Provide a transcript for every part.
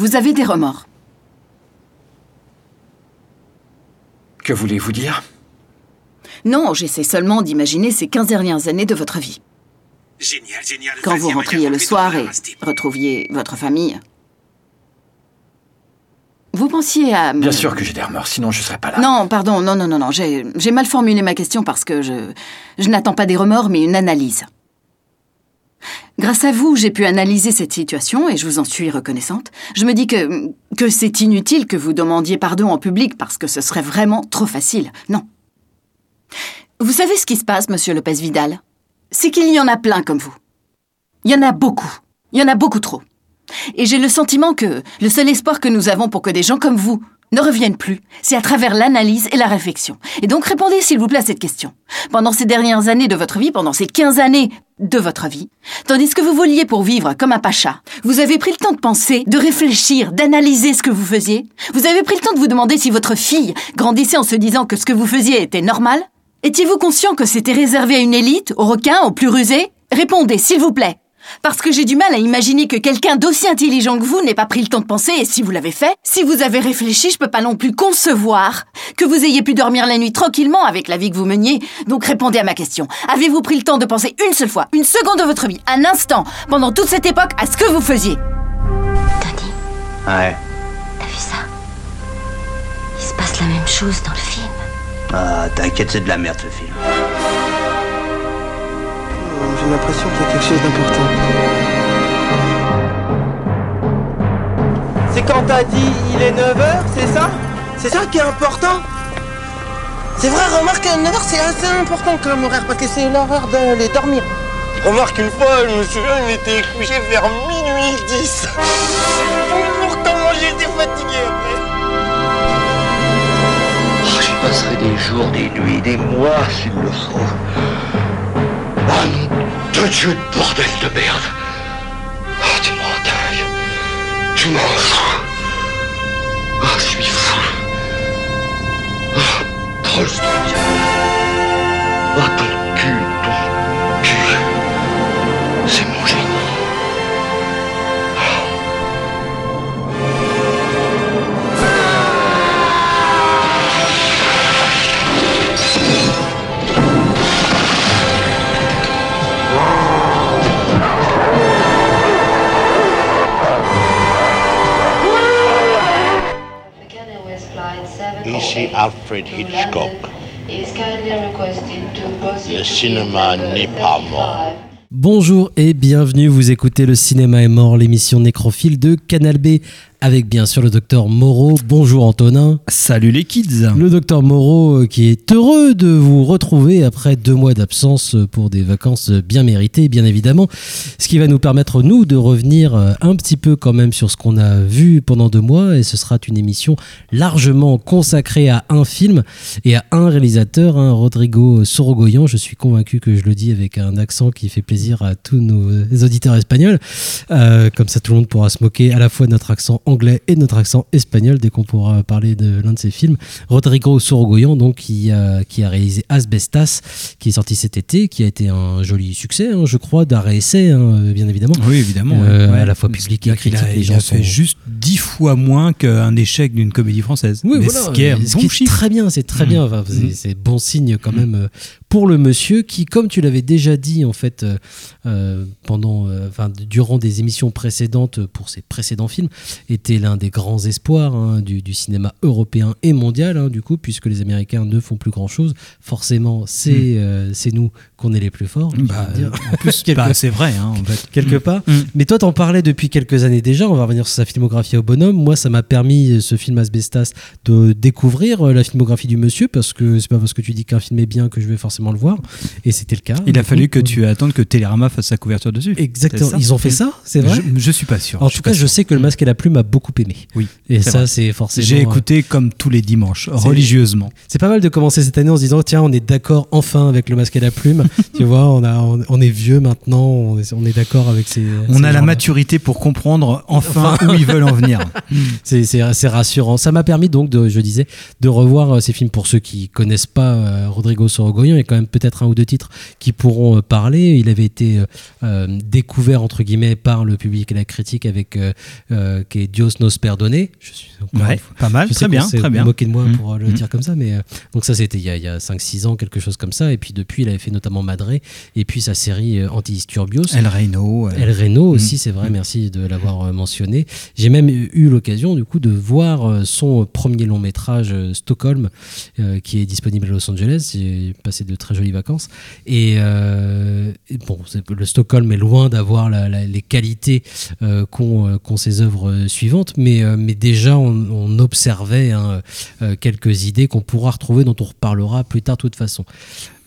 Vous avez des remords. Que voulez-vous dire? Non, j'essaie seulement d'imaginer ces 15 dernières années de votre vie. Génial, génial. Quand vous rentriez le soir et retrouviez votre famille. Vous pensiez à... Bien sûr que j'ai des remords, sinon je serais pas là. Non, pardon, non, non, non, non. J'ai j'ai mal formulé ma question parce que je, je n'attends pas des remords, mais une analyse. Grâce à vous, j'ai pu analyser cette situation et je vous en suis reconnaissante. Je me dis que, que c'est inutile que vous demandiez pardon en public parce que ce serait vraiment trop facile. Non. Vous savez ce qui se passe, monsieur Lopez Vidal C'est qu'il y en a plein comme vous. Il y en a beaucoup. Il y en a beaucoup trop. Et j'ai le sentiment que le seul espoir que nous avons pour que des gens comme vous ne reviennent plus, c'est à travers l'analyse et la réflexion. Et donc répondez s'il vous plaît à cette question. Pendant ces dernières années de votre vie, pendant ces 15 années de votre vie, tandis que vous vouliez pour vivre comme un pacha, vous avez pris le temps de penser, de réfléchir, d'analyser ce que vous faisiez Vous avez pris le temps de vous demander si votre fille grandissait en se disant que ce que vous faisiez était normal Étiez-vous conscient que c'était réservé à une élite, aux requins, aux plus rusés? Répondez, s'il vous plaît. Parce que j'ai du mal à imaginer que quelqu'un d'aussi intelligent que vous n'ait pas pris le temps de penser, et si vous l'avez fait, si vous avez réfléchi, je peux pas non plus concevoir que vous ayez pu dormir la nuit tranquillement avec la vie que vous meniez. Donc répondez à ma question. Avez-vous pris le temps de penser une seule fois, une seconde de votre vie, un instant, pendant toute cette époque, à ce que vous faisiez? Tony, Ouais. t'as vu ça? Il se passe la même chose dans le film. Ah, t'inquiète, c'est de la merde ce film. J'ai l'impression qu'il y a quelque chose d'important. C'est quand t'as dit il est 9h, c'est ça? C'est ça qui est important? C'est vrai, remarque, 9h c'est assez important comme horaire parce que c'est l'heure d'aller dormir. Remarque, une fois, je me souviens, il était couché vers minuit 10. Pourtant, moi j'étais fatigué après. Oh, J'y passerai des jours, des nuits, des mois s'il le faut. Non, de Dieu de bordel de merde. Ah, tu m'en tailles. Tu m'en fous. Ah, je suis fou. Ah, Tolstoy. Ah, ton Alfred Hitchcock. Le cinéma n'est pas mort. Bonjour et bienvenue, vous écoutez Le Cinéma est mort, l'émission nécrophile de Canal B avec bien sûr le docteur Moreau. Bonjour Antonin. Salut les kids Le docteur Moreau euh, qui est heureux de vous retrouver après deux mois d'absence euh, pour des vacances bien méritées, bien évidemment. Ce qui va nous permettre, nous, de revenir euh, un petit peu quand même sur ce qu'on a vu pendant deux mois. Et ce sera une émission largement consacrée à un film et à un réalisateur, hein, Rodrigo Sorogoyan. Je suis convaincu que je le dis avec un accent qui fait plaisir à tous nos auditeurs espagnols. Euh, comme ça, tout le monde pourra se moquer à la fois de notre accent anglais et notre accent espagnol dès qu'on pourra parler de l'un de ses films. Rodrigo Sorogoyan, donc, qui a, qui a réalisé Asbestas, qui est sorti cet été, qui a été un joli succès, hein, je crois, d'arrêt essai, hein, bien évidemment. Oui, évidemment. Euh, ouais. À la fois public et critique. Il a, les il gens a sont- fait juste dix fois moins qu'un échec d'une comédie française. Oui, Mais voilà, ce qui est un ce bon qui est chiffre. très bien, c'est très Mm. bien. Enfin, c'est- Mm. c'est bon signe quand même euh, pour le monsieur qui, comme tu l'avais déjà dit en fait euh, euh, pendant, euh, enfin durant des émissions précédentes pour ses précédents films, était l'un des grands espoirs hein, du, du cinéma européen et mondial. hein, du coup, puisque les Américains ne font plus grand chose, forcément, c'est Mm. euh, c'est nous qu'on est les plus forts. Bah, dire. en plus, Quelque- bah, c'est vrai, hein, en fait. quelque Mm. part. Mm. Mais toi, t'en parlais depuis quelques années déjà. On va revenir sur sa filmographie au bonhomme. Moi, ça m'a permis, ce film Asbestas, de découvrir euh, la filmographie du monsieur parce que c'est pas parce que tu dis qu'un film est bien que je vais forcément le voir. Et c'était le cas. Il a fallu que tu attendes que Télérama fasse sa couverture dessus. Exactement. Ils ont fait ça, c'est vrai. je, je suis pas sûr. En tout cas, je sais que le masque et la plume a beaucoup aimé. Oui. Et ça, c'est forcément. J'ai euh, écouté comme tous les dimanches, religieusement. C'est pas mal de commencer cette année en se disant tiens, on est d'accord enfin avec le masque et la plume. tu vois, on, a, on, on est vieux maintenant, on est, on est d'accord avec ces. On ces a la maturité pour comprendre enfin où ils veulent en venir. C'est assez rassurant. Ça m'a permis donc, de, je disais, de revoir euh, ces films. Pour ceux qui connaissent pas euh, Rodrigo Sorogoyen, il y a quand même peut-être un ou deux titres qui pourront euh, parler. Il avait été euh, découvert entre guillemets par le public et la critique avec euh, qui est Dios nos perdone. Je suis Ouais, fois- pas mal, je très bien, très bien. moqué de moi Mm. pour le Mm. dire comme ça, mais euh, donc ça c'était il y a, il y a 5-6 ans, quelque chose comme ça. Et puis depuis, il avait fait notamment Madré et puis sa série euh, Anti-Disturbios. El Reino. euh, El Reno aussi, Mm. c'est vrai, merci de l'avoir euh, mentionné. J'ai même eu l'occasion du coup de voir son premier long métrage Stockholm, euh, qui est disponible à Los Angeles. J'ai passé de très jolies vacances. Et, euh, et bon, le Stockholm est loin d'avoir les qualités qu'ont ses œuvres suivantes, mais, mais déjà on, on observait hein, quelques idées qu'on pourra retrouver, dont on reparlera plus tard de toute façon.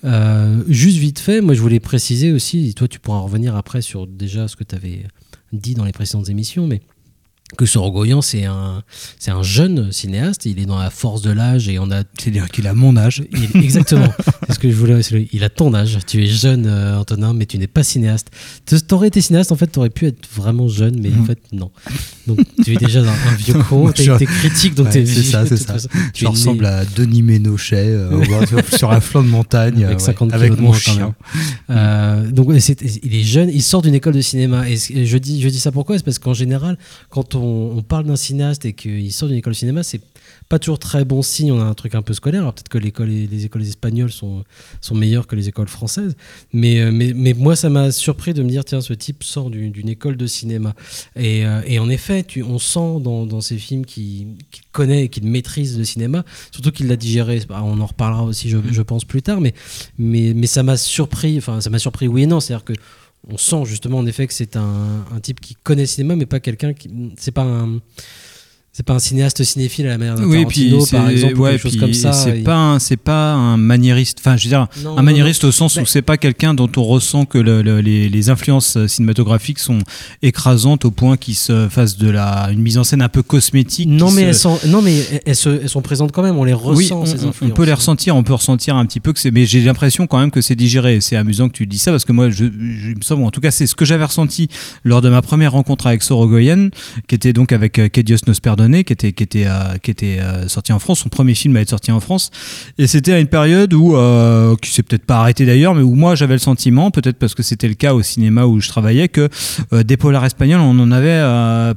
Euh, juste vite fait, moi je voulais préciser aussi, toi tu pourras revenir après sur déjà ce que tu avais dit dans les précédentes émissions, mais que Sorogoyan c'est un, c'est un jeune cinéaste, il est dans la force de l'âge et on a... C'est-à-dire qu'il a mon âge. Il- exactement, c'est ce que je voulais, il a ton âge, tu es jeune euh, Antonin, mais tu n'es pas cinéaste. Tu aurais été cinéaste, en fait tu aurais pu être vraiment jeune, mais en Mhm. fait non. Donc tu es déjà un, un vieux con, tu Je- été critique, donc Ouais, t'es c'est ça, c'est ça. façon. Tu Je es né- ressemble à Denis Ménochet euh, sur, un flanc de montagne avec euh, 50 ouais, kilos avec mon chien. Euh, donc ouais, il est jeune, il sort d'une école de cinéma. Et je dis, je dis ça pourquoi? C'est parce qu'en général, quand on, on parle d'un cinéaste et qu'il sort d'une école de cinéma, c'est pas toujours très bon signe. On a un truc un peu scolaire. Alors peut-être que les écoles espagnoles sont, meilleures que les écoles françaises. Mais, euh, mais, moi, ça m'a surpris de me dire tiens, ce type sort d'une école de cinéma. Et, euh, et en effet, tu, on sent dans, dans ces films qu'il connaît et qu'il maîtrise le cinéma, surtout qu'il l'a digéré. On en reparlera aussi, je, pense, plus tard. Mais, mais, mais ça m'a surpris. Enfin, ça m'a surpris, oui et non. C'est-à-dire que on sent justement en effet que c'est un, type qui connaît le cinéma, mais pas quelqu'un qui. C'est pas un. C'est pas un cinéaste cinéphile à la manière d'un Oui, puis Tarantino, c'est par exemple, ou ouais, quelque chose puis comme ça. C'est Il- pas un- c'est pas un maniériste. Enfin, je veux dire, Non, un maniériste non. au sens où c'est pas quelqu'un dont on ressent que le- le- les, les influences cinématographiques sont écrasantes au point qu'il se fasse de la une mise en scène un peu cosmétique. Non mais, se- elles sont, non, mais elles, se- elles sont présentes quand même, on les ressent, oui, on, ces on- on influences. peut les ressentir, on peut ressentir un petit peu que c'est, mais j'ai l'impression quand même que c'est digéré. C'est amusant que tu dis ça parce que moi, je, me semble, en tout cas, c'est ce que j'avais ressenti lors de ma première rencontre avec Sorogoyen, qui était donc avec euh, Que Qui était, euh, euh, sorti en France. Son premier film a été sorti en France, et c'était à une période où, euh, qui s'est peut-être pas arrêté d'ailleurs, mais où moi j'avais le sentiment, peut-être parce que c'était le cas au cinéma où je travaillais, que des polars espagnols, on en avait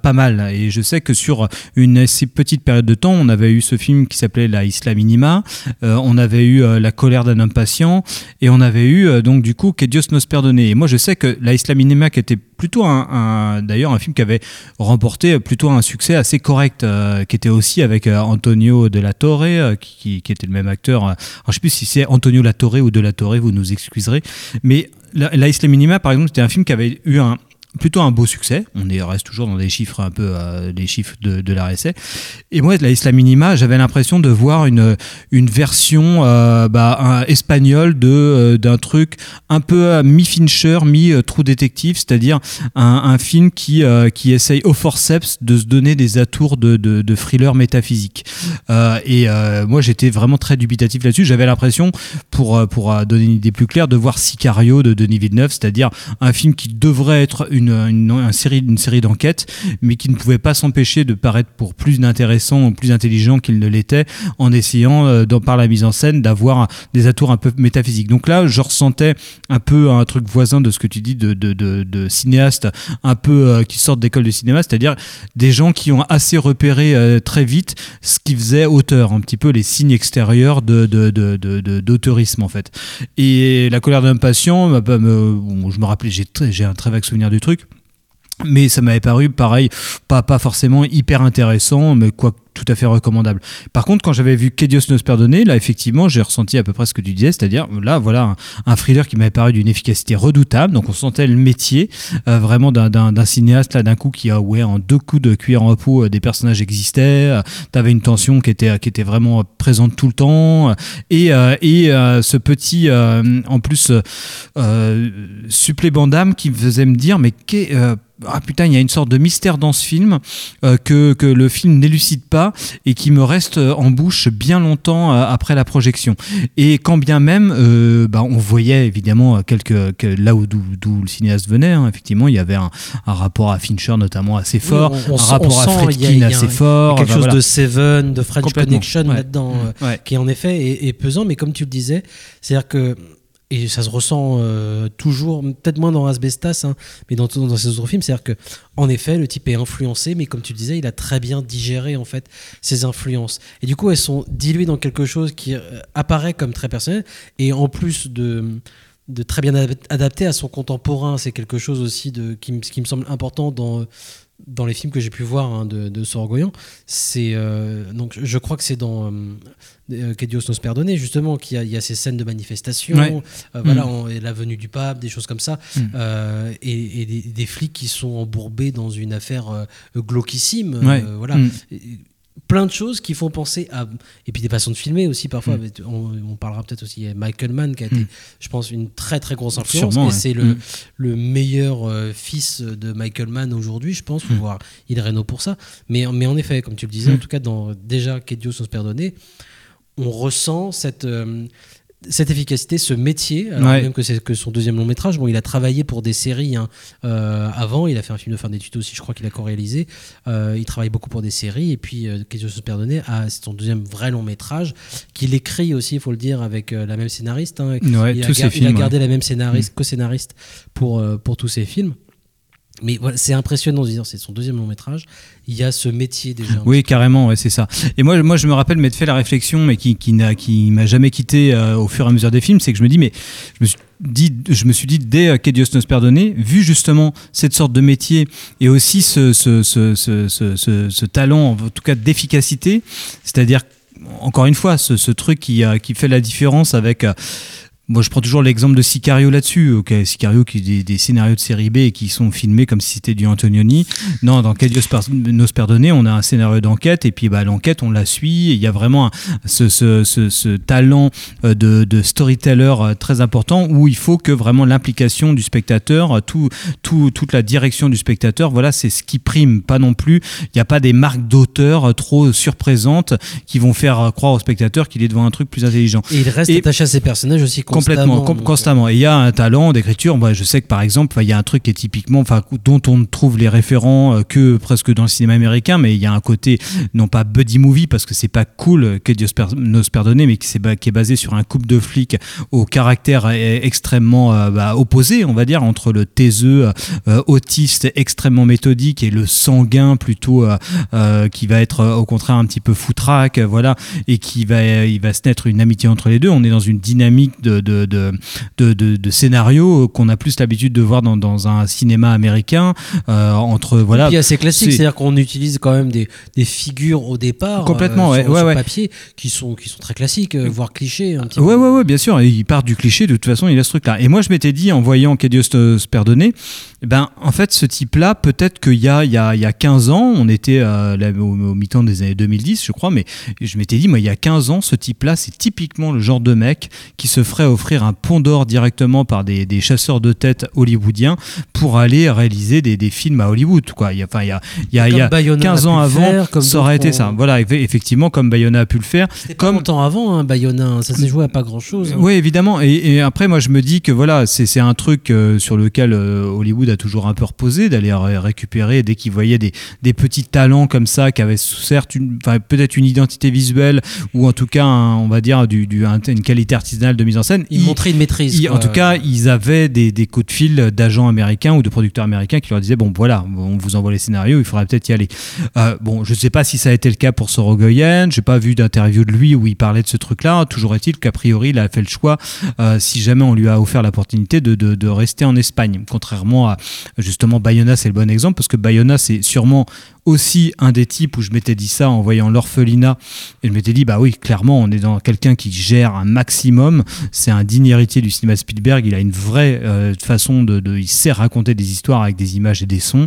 pas mal. Et je sais que sur une assez petite période de temps, on avait eu ce film qui s'appelait La Isla Minima, on avait eu La colère d'un homme patient, et on avait eu donc du coup Que Dios nos perdone. Et moi je sais que La Isla Minima, qui était plutôt un- d'ailleurs un film qui avait remporté plutôt un succès assez correct, euh, qui était aussi avec euh, Antonio de la Torre, euh, qui, était le même acteur. je sais plus si c'est Antonio la Torre ou de la Torre, vous nous excuserez. Mais La, La Minima, par exemple, c'était un film qui avait eu un plutôt un beau succès. On est, reste toujours dans des chiffres un peu euh, les chiffres de, de la RSA. Et moi, la Isla Minima, j'avais l'impression de voir une, une version euh, bah, espagnole de euh, d'un truc un peu mi-Fincher, mi-True Detective, c'est-à-dire un, film qui, qui essaye au forceps de se donner des atours de, de, de thriller métaphysique. Et moi, j'étais vraiment très dubitatif là-dessus. J'avais l'impression, pour, pour donner une idée plus claire, de voir Sicario de Denis Villeneuve, c'est-à-dire un film qui devrait être une, une, une série, une série d'enquêtes, mais qui ne pouvait pas s'empêcher de paraître pour plus intéressant, plus intelligent qu'il ne l'était, en essayant, euh, par la mise en scène, d'avoir des atours un peu métaphysiques. Donc là, je ressentais un peu un truc voisin de ce que tu dis de, de, de, de cinéastes un peu euh, qui sortent d'école de cinéma, c'est-à-dire des gens qui ont assez repéré euh, très vite ce qui faisait auteur, un petit peu les signes extérieurs de, d'auteurisme en fait. Et la colère d'un patient, bah, bah, je me rappelais, j'ai, j'ai un très vague souvenir du truc. Mais ça m'avait paru, pareil, pas, pas forcément hyper intéressant, mais quoi tout à fait recommandable. Par contre, quand j'avais vu Que Dios nos perdone, là, effectivement, j'ai ressenti à peu près ce que tu disais, c'est-à-dire, là, voilà, un, un thriller qui m'avait paru d'une efficacité redoutable. Donc, on sentait le métier euh, vraiment d'un, cinéaste, là, d'un coup, qui a, ouais, en deux coups de cuir en peau, euh, des personnages existaient, euh, t'avais une tension qui était, qui était vraiment présente tout le temps, euh, et, et ce petit, en plus, supplément d'âme qui me faisait me dire, mais qu'est, ah putain, il y a une sorte de mystère dans ce film euh, que, que le film n'élucide pas et qui me restent en bouche bien longtemps euh, après la projection. Et quand bien même, euh, bah, on voyait évidemment quelques, que- là où d'où le cinéaste venait, hein, effectivement, il y avait un, un rapport à Fincher notamment assez fort, Oui, on- on un rapport à a assez fort. quelque chose voilà. de Seven, de French. Connection Ouais. là-dedans, euh, Ouais. qui en effet est, est pesant, mais comme tu le disais, c'est-à-dire que et ça se ressent euh, toujours, peut-être moins dans Asbestas, hein, mais dans, dans ces autres films, c'est-à-dire que en effet, le type est influencé, mais comme tu le disais, il a très bien digéré en fait ses influences. Et du coup, elles sont diluées dans quelque chose qui euh, apparaît comme très personnel, et en plus de de très bien adap- adapté à son contemporain, c'est quelque chose aussi de qui, qui me semble important dans dans les films que j'ai pu voir hein, de, de Sorogoyen, c'est euh, donc je crois que c'est dans euh, euh, Que Dios nos perdone justement qu'il y, a- il y a ces scènes de manifestation, Ouais. euh, voilà, Mm. on- la venue du pape, des choses comme ça, Mm. et, et des, des flics qui sont embourbés dans une affaire glauquissime, Ouais. voilà. Mm. Et- plein de choses qui font penser à et puis des façons de filmer aussi parfois Mm. mais on, on parlera peut-être aussi a Michael Mann qui a été Mm. je pense une très très grosse influence Sûrement, et ouais. c'est le, Mm. le meilleur euh, fils de Michael Mann aujourd'hui je pense faut Mm. voir Il Reno pour ça mais, mais en effet comme tu le disais en tout cas dans déjà Que Dios nos perdone on ressent cette euh, cette efficacité, ce métier, alors Ouais. même que c'est que son deuxième long métrage. Bon, il a travaillé pour des séries hein, euh, avant. Il a fait un film de fin d'études aussi, je crois qu'il a co-réalisé. Euh, il travaille beaucoup pour des séries. Et puis, euh, Qu'est-ce que se perdonner ah, C'est son deuxième vrai long métrage qu'il écrit aussi, il faut le dire, avec euh, la même scénariste. hein. Ouais, il, a tous ses gar- il a gardé ouais. la même scénariste, co-scénariste pour, pour tous ses films. Mais voilà, c'est impressionnant de dire, c'est son deuxième long métrage. Il y a ce métier déjà. Oui, carrément, c'est ça. Et moi, moi, je me rappelle m'être fait la réflexion, mais qui, qui n'a, qui m'a jamais quitté euh, au fur et à mesure des films, c'est que je me dis, mais je me suis dit, je me suis dit dès euh, Que Dios nos perdone, vu justement cette sorte de métier et aussi ce, ce, ce, ce, talent, en tout cas d'efficacité, c'est-à-dire encore une fois, ce, truc qui, qui fait la différence avec. euh, moi, je prends toujours l'exemple de Sicario là-dessus. Ok, Sicario qui est des, des scénarios de série B et qui sont filmés comme si c'était du Antonioni. Non, dans Que Dios par- nos perdone, on a un scénario d'enquête et puis bah, l'enquête, on la suit. Il y a vraiment un- ce, ce, ce, ce talent euh, de, de storyteller euh, très important où il faut que vraiment l'implication du spectateur, euh, tout, tout, toute la direction du spectateur, voilà, c'est ce qui prime. Pas non plus, il n'y a pas des marques d'auteur trop surprésentes qui vont faire croire au spectateur qu'il est devant un truc plus intelligent. Et il reste Et- attaché à ses personnages aussi. Complètement, com- constamment. Et il y a un talent d'écriture. Moi, je sais que par exemple, il y a un truc qui est typiquement, enfin, dont on ne trouve les référents euh, que presque dans le cinéma américain, mais il y a un côté non pas buddy movie parce que c'est pas cool euh, que Dieu nos perdonne, mais qui, est basé sur un couple de flics au caractère euh, extrêmement euh, bah, opposé, on va dire, entre le taiseux euh, autiste extrêmement méthodique et le sanguin plutôt euh, qui va être au contraire un petit peu foutraque, voilà, et qui va, il va se naître une amitié entre les deux. On est dans une dynamique de, de, de, de, de- de scénario qu'on a plus l'habitude de voir dans, dans un cinéma américain euh, entre voilà. Et puis assez classique, c'est- c'est-à-dire qu'on utilise quand même des, des figures au départ, Complètement, euh, sur, ouais, sur ouais. papier, qui sont, qui sont très classiques, euh, voire clichés. Un petit Ouais, peu. ouais, ouais, bien sûr. Et il part du cliché, de toute façon, il a ce truc-là. Et moi, je m'étais dit, en voyant Que Dieu se se perdonne, eh ben, en fait, ce type-là, peut-être qu'il y a, il y, a, il y a 15 ans, on était euh, là, au, au mi-temps des années 2010, je crois, mais je m'étais dit, moi, il y a 15 ans, ce type-là, c'est typiquement le genre de mec qui se ferait offrir un pont d'or directement par des, des chasseurs de tête hollywoodiens pour aller réaliser des, des films à Hollywood, quoi. Il y a, enfin, il y a, il y a, il y a Comme Bayona 15 a ans avant, faire, comme ça aurait été ça. Voilà, eff- effectivement, comme Bayona a pu le faire. Pas longtemps avant, hein, Bayona, hein, ça s'est joué à pas grand-chose. hein. Oui, évidemment. Et, et après, moi, je me dis que voilà, c'est c'est un truc euh, sur lequel euh, Hollywood a toujours un peu reposé, d'aller ré- récupérer dès qu'ils voyaient des, des petits talents comme ça, qui avaient certes une- enfin, peut-être une identité visuelle ou en tout cas, un- on va dire, du, du- un- une qualité artisanale de mise en scène. Ils montraient une maîtrise. ils- en tout cas, ils avaient des, des coups de fil d'agents américains ou de producteurs américains qui leur disaient bon, voilà, on vous envoie les scénarios, il faudrait peut-être y aller. Euh, bon, je ne sais pas si ça a été le cas pour Sorogoyen. J'ai pas vu d'interview de lui où il parlait de ce truc-là. Toujours est-il qu'a priori, il a fait le choix, euh, si jamais on lui a offert l'opportunité, de, de, de rester en Espagne. Contrairement à justement Bayona, c'est le bon exemple parce que Bayona, c'est sûrement aussi un des types où je m'étais dit ça en voyant l'orphelinat et je m'étais dit bah oui clairement on est dans quelqu'un qui gère un maximum c'est un digne héritier du cinéma Spielberg il a une vraie euh, façon de, de- il sait raconter des histoires avec des images et des sons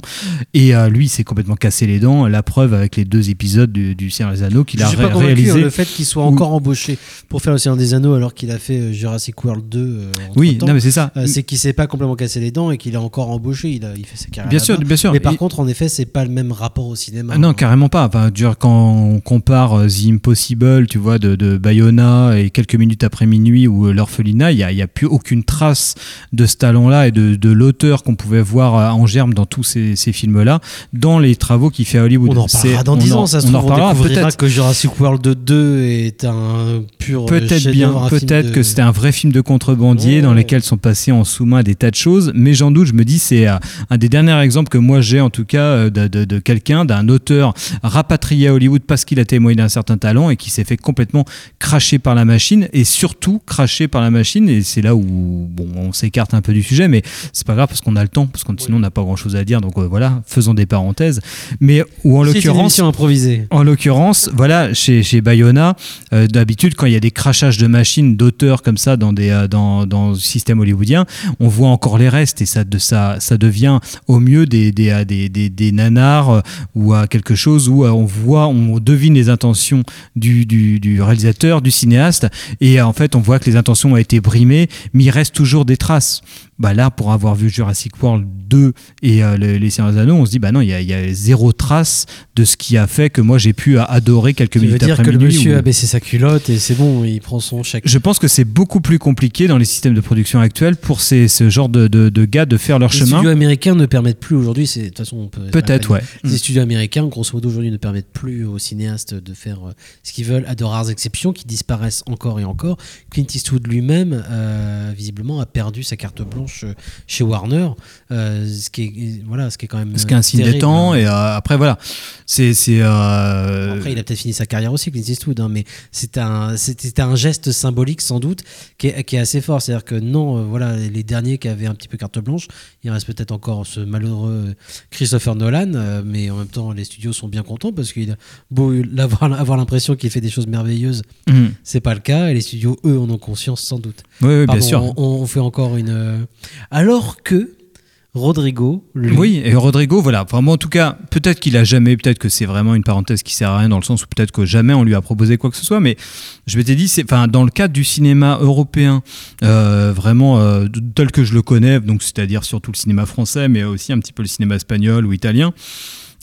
et euh, lui il s'est complètement cassé les dents la preuve avec les deux épisodes du, du Seigneur des Anneaux qu'il a pas convaincu réalisé hein, le fait qu'il soit encore embauché pour faire l'Océan des Anneaux alors qu'il a fait euh, Jurassic World 2. euh, Oui, non, mais c'est ça. C'est qu'il s'est pas complètement cassé les dents et qu'il est encore embauché. Il, a, il fait sa carrière. Bien sûr, bien sûr. Mais par Et- contre, en effet, c'est pas le même rapport au cinéma. Ah non, hein. carrément pas. Enfin, dur, quand on compare euh, The Impossible, tu vois, de, de Bayona et quelques minutes après minuit ou euh, l'orphelinat, il n'y a, y a plus aucune trace de ce talent-là et de, de l'auteur qu'on pouvait voir euh, en germe dans tous ces, ces films-là, dans les travaux qu'il fait à Hollywood. On en reparlera dans on 10 en- ans, ça se on en trouve, on découvrira peut-être. que Jurassic World 2 est un pur Peut-être bien, peut-être de- que c'était un vrai film de contrebandier Ouais. dans lesquels sont passés en sous-main des tas de choses, mais j'en doute, je me dis c'est un des derniers exemples que moi j'ai en tout cas de, de- de d'un auteur rapatrié à Hollywood parce qu'il a témoigné d'un certain talent et qui s'est fait complètement cracher par la machine et surtout cracher par la machine et c'est là où bon on s'écarte un peu du sujet mais c'est pas grave parce qu'on a le temps parce que sinon on n'a pas grand chose à dire donc euh, voilà faisons des parenthèses mais ou en C'est une l'occurrence improvisée. en l'occurrence, voilà, chez, chez Bayona, euh, d'habitude, quand il y a des crachages de machines d'auteurs comme ça dans, des, euh, dans, dans le système hollywoodien, on voit encore les restes et ça, de, ça, ça devient au mieux des, des, des, des, des nanars ou à quelque chose où euh, on voit, on devine les intentions du, réalisateur, du cinéaste et euh, en fait, on voit que les intentions ont été brimées, mais il reste toujours des traces. Bah là, pour avoir vu Jurassic World 2 et euh, le- Les Seigneurs des Anneaux, on se dit, bah non, il y a, il y a zéro trace de ce qui a fait que moi j'ai pu euh, adorer quelques minutes dire après que le monsieur ou- a baissé sa culotte et c'est bon, il prend son chèque. Je pense que c'est beaucoup plus compliqué dans les systèmes de production actuels pour ces, ce genre de, de, de gars de faire leur Les chemin. studios américains ne permettent plus aujourd'hui, de toute façon on peut. Peut-être, ouais. Les Mm. studios américains, grosso modo, aujourd'hui ne permettent plus aux cinéastes de faire euh, ce qu'ils veulent, à de rares exceptions qui disparaissent encore et encore. Clint Eastwood lui-même, euh, visiblement, a perdu sa carte blanche euh, chez Warner, euh, ce qui est voilà, ce qui est quand même. Ce qui est un signe des temps. Et euh, après, voilà. C'est. c'est, euh, Après, il a peut-être fini sa carrière aussi, Clint Eastwood, hein, mais c'était un, c'était un geste symbolique sans doute qui est, qui est assez fort. C'est-à-dire que non, voilà, les derniers qui avaient un petit peu carte blanche, il reste peut-être encore ce malheureux Christopher Nolan, mais en même temps, les studios sont bien contents parce qu'il a beau avoir, avoir l'impression qu'il fait des choses merveilleuses, Mhm. c'est pas le cas, et les studios, eux, en ont conscience sans doute. Oui, oui, bien sûr. On, on fait encore une. Alors que Rodrigo, lui, Oui, et Rodrigo, voilà, vraiment en tout cas, peut-être qu'il a jamais, peut-être que c'est vraiment une parenthèse qui sert à rien dans le sens où peut-être que jamais on lui a proposé quoi que ce soit, mais je m'étais dit, c'est, enfin, dans le cadre du cinéma européen, euh, vraiment euh, tel que je le connais, donc c'est-à-dire surtout le cinéma français, mais aussi un petit peu le cinéma espagnol ou italien.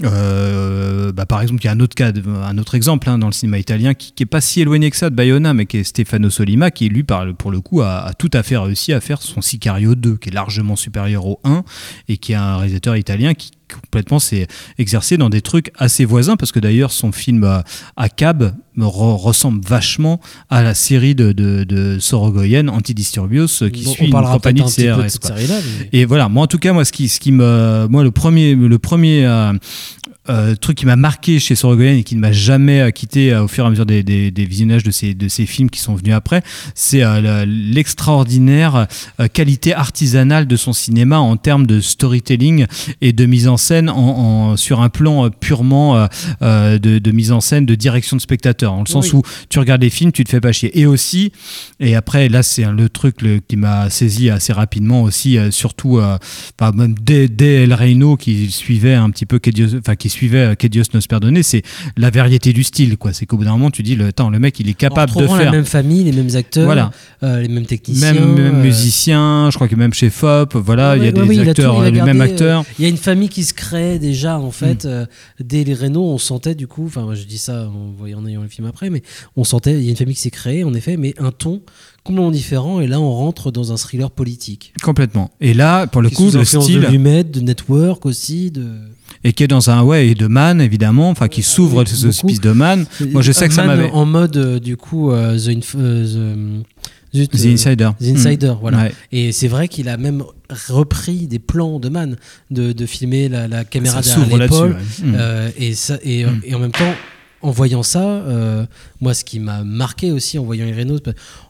Euh, bah, par exemple, il y a un autre cas, un autre exemple hein, dans le cinéma italien qui, qui est pas si éloigné que ça de Bayona, mais qui est Stefano Solima, qui lui, par, pour le coup, a, a tout à fait réussi à faire son Sicario 2, qui est largement supérieur au 1 et qui est un réalisateur italien qui complètement s'est exercé dans des trucs assez voisins parce que d'ailleurs son film à cab re- ressemble vachement à la série de, de, de Sorogoyen Antidisturbios qui Bon, suit une compagnie de CRS. mais- Et voilà, moi en tout cas, moi ce qui, ce qui me, moi le premier, le premier euh, euh, truc qui m'a marqué chez Sorogoyen et qui ne m'a jamais quitté euh, au fur et à mesure des, des, des visionnages de ces, de ces films qui sont venus après, c'est euh, l'extraordinaire qualité artisanale de son cinéma en termes de storytelling et de mise en scène en, en- sur un plan euh, purement euh, euh, de, de mise en scène, de direction de spectateur, en le sens Oui. où tu regardes les films, tu te fais pas chier. Et aussi, et après là c'est le truc le- qui m'a saisi assez rapidement aussi, surtout enfin, même dès, dès El Reino qui suivait un petit peu enfin qui suivait Que Dios nos perdonne, c'est la variété du style quoi. C'est qu'au bout d'un moment tu dis le le mec il est capable en de faire la même famille, les mêmes acteurs, Voilà. euh, les mêmes techniciens, même, même euh, musicien, je crois que même chez FOP, voilà, il y a Ouais, des ouais, a acteurs, tout- il a les mêmes euh, acteurs. Il y a une famille qui se crée déjà en fait Mm. euh, dès les Renault, on sentait du coup, enfin je dis ça en voyant en ayant le film après, mais on sentait il y a une famille qui s'est créée en effet, mais un ton complètement différent et là on rentre dans un thriller politique. Complètement. Et là, pour le coup, le style de Lumet, de Network aussi, de et qui est dans un ouais et de Man évidemment, enfin qui s'ouvre oui, ces beaucoup. auspices de Man. Moi, je sais que ça m'avait. en mode euh, du coup euh, the, Inf- euh, the- zut, The euh, Insider. The Insider, Mm. voilà. Ouais. Et c'est vrai qu'il a même repris des plans de Man, de, de filmer la, la caméra Ça derrière l'épaule. là-dessus, ouais. Mm. Euh, et, ça, et, et en même temps, en voyant ça, euh, moi, ce qui m'a marqué aussi en voyant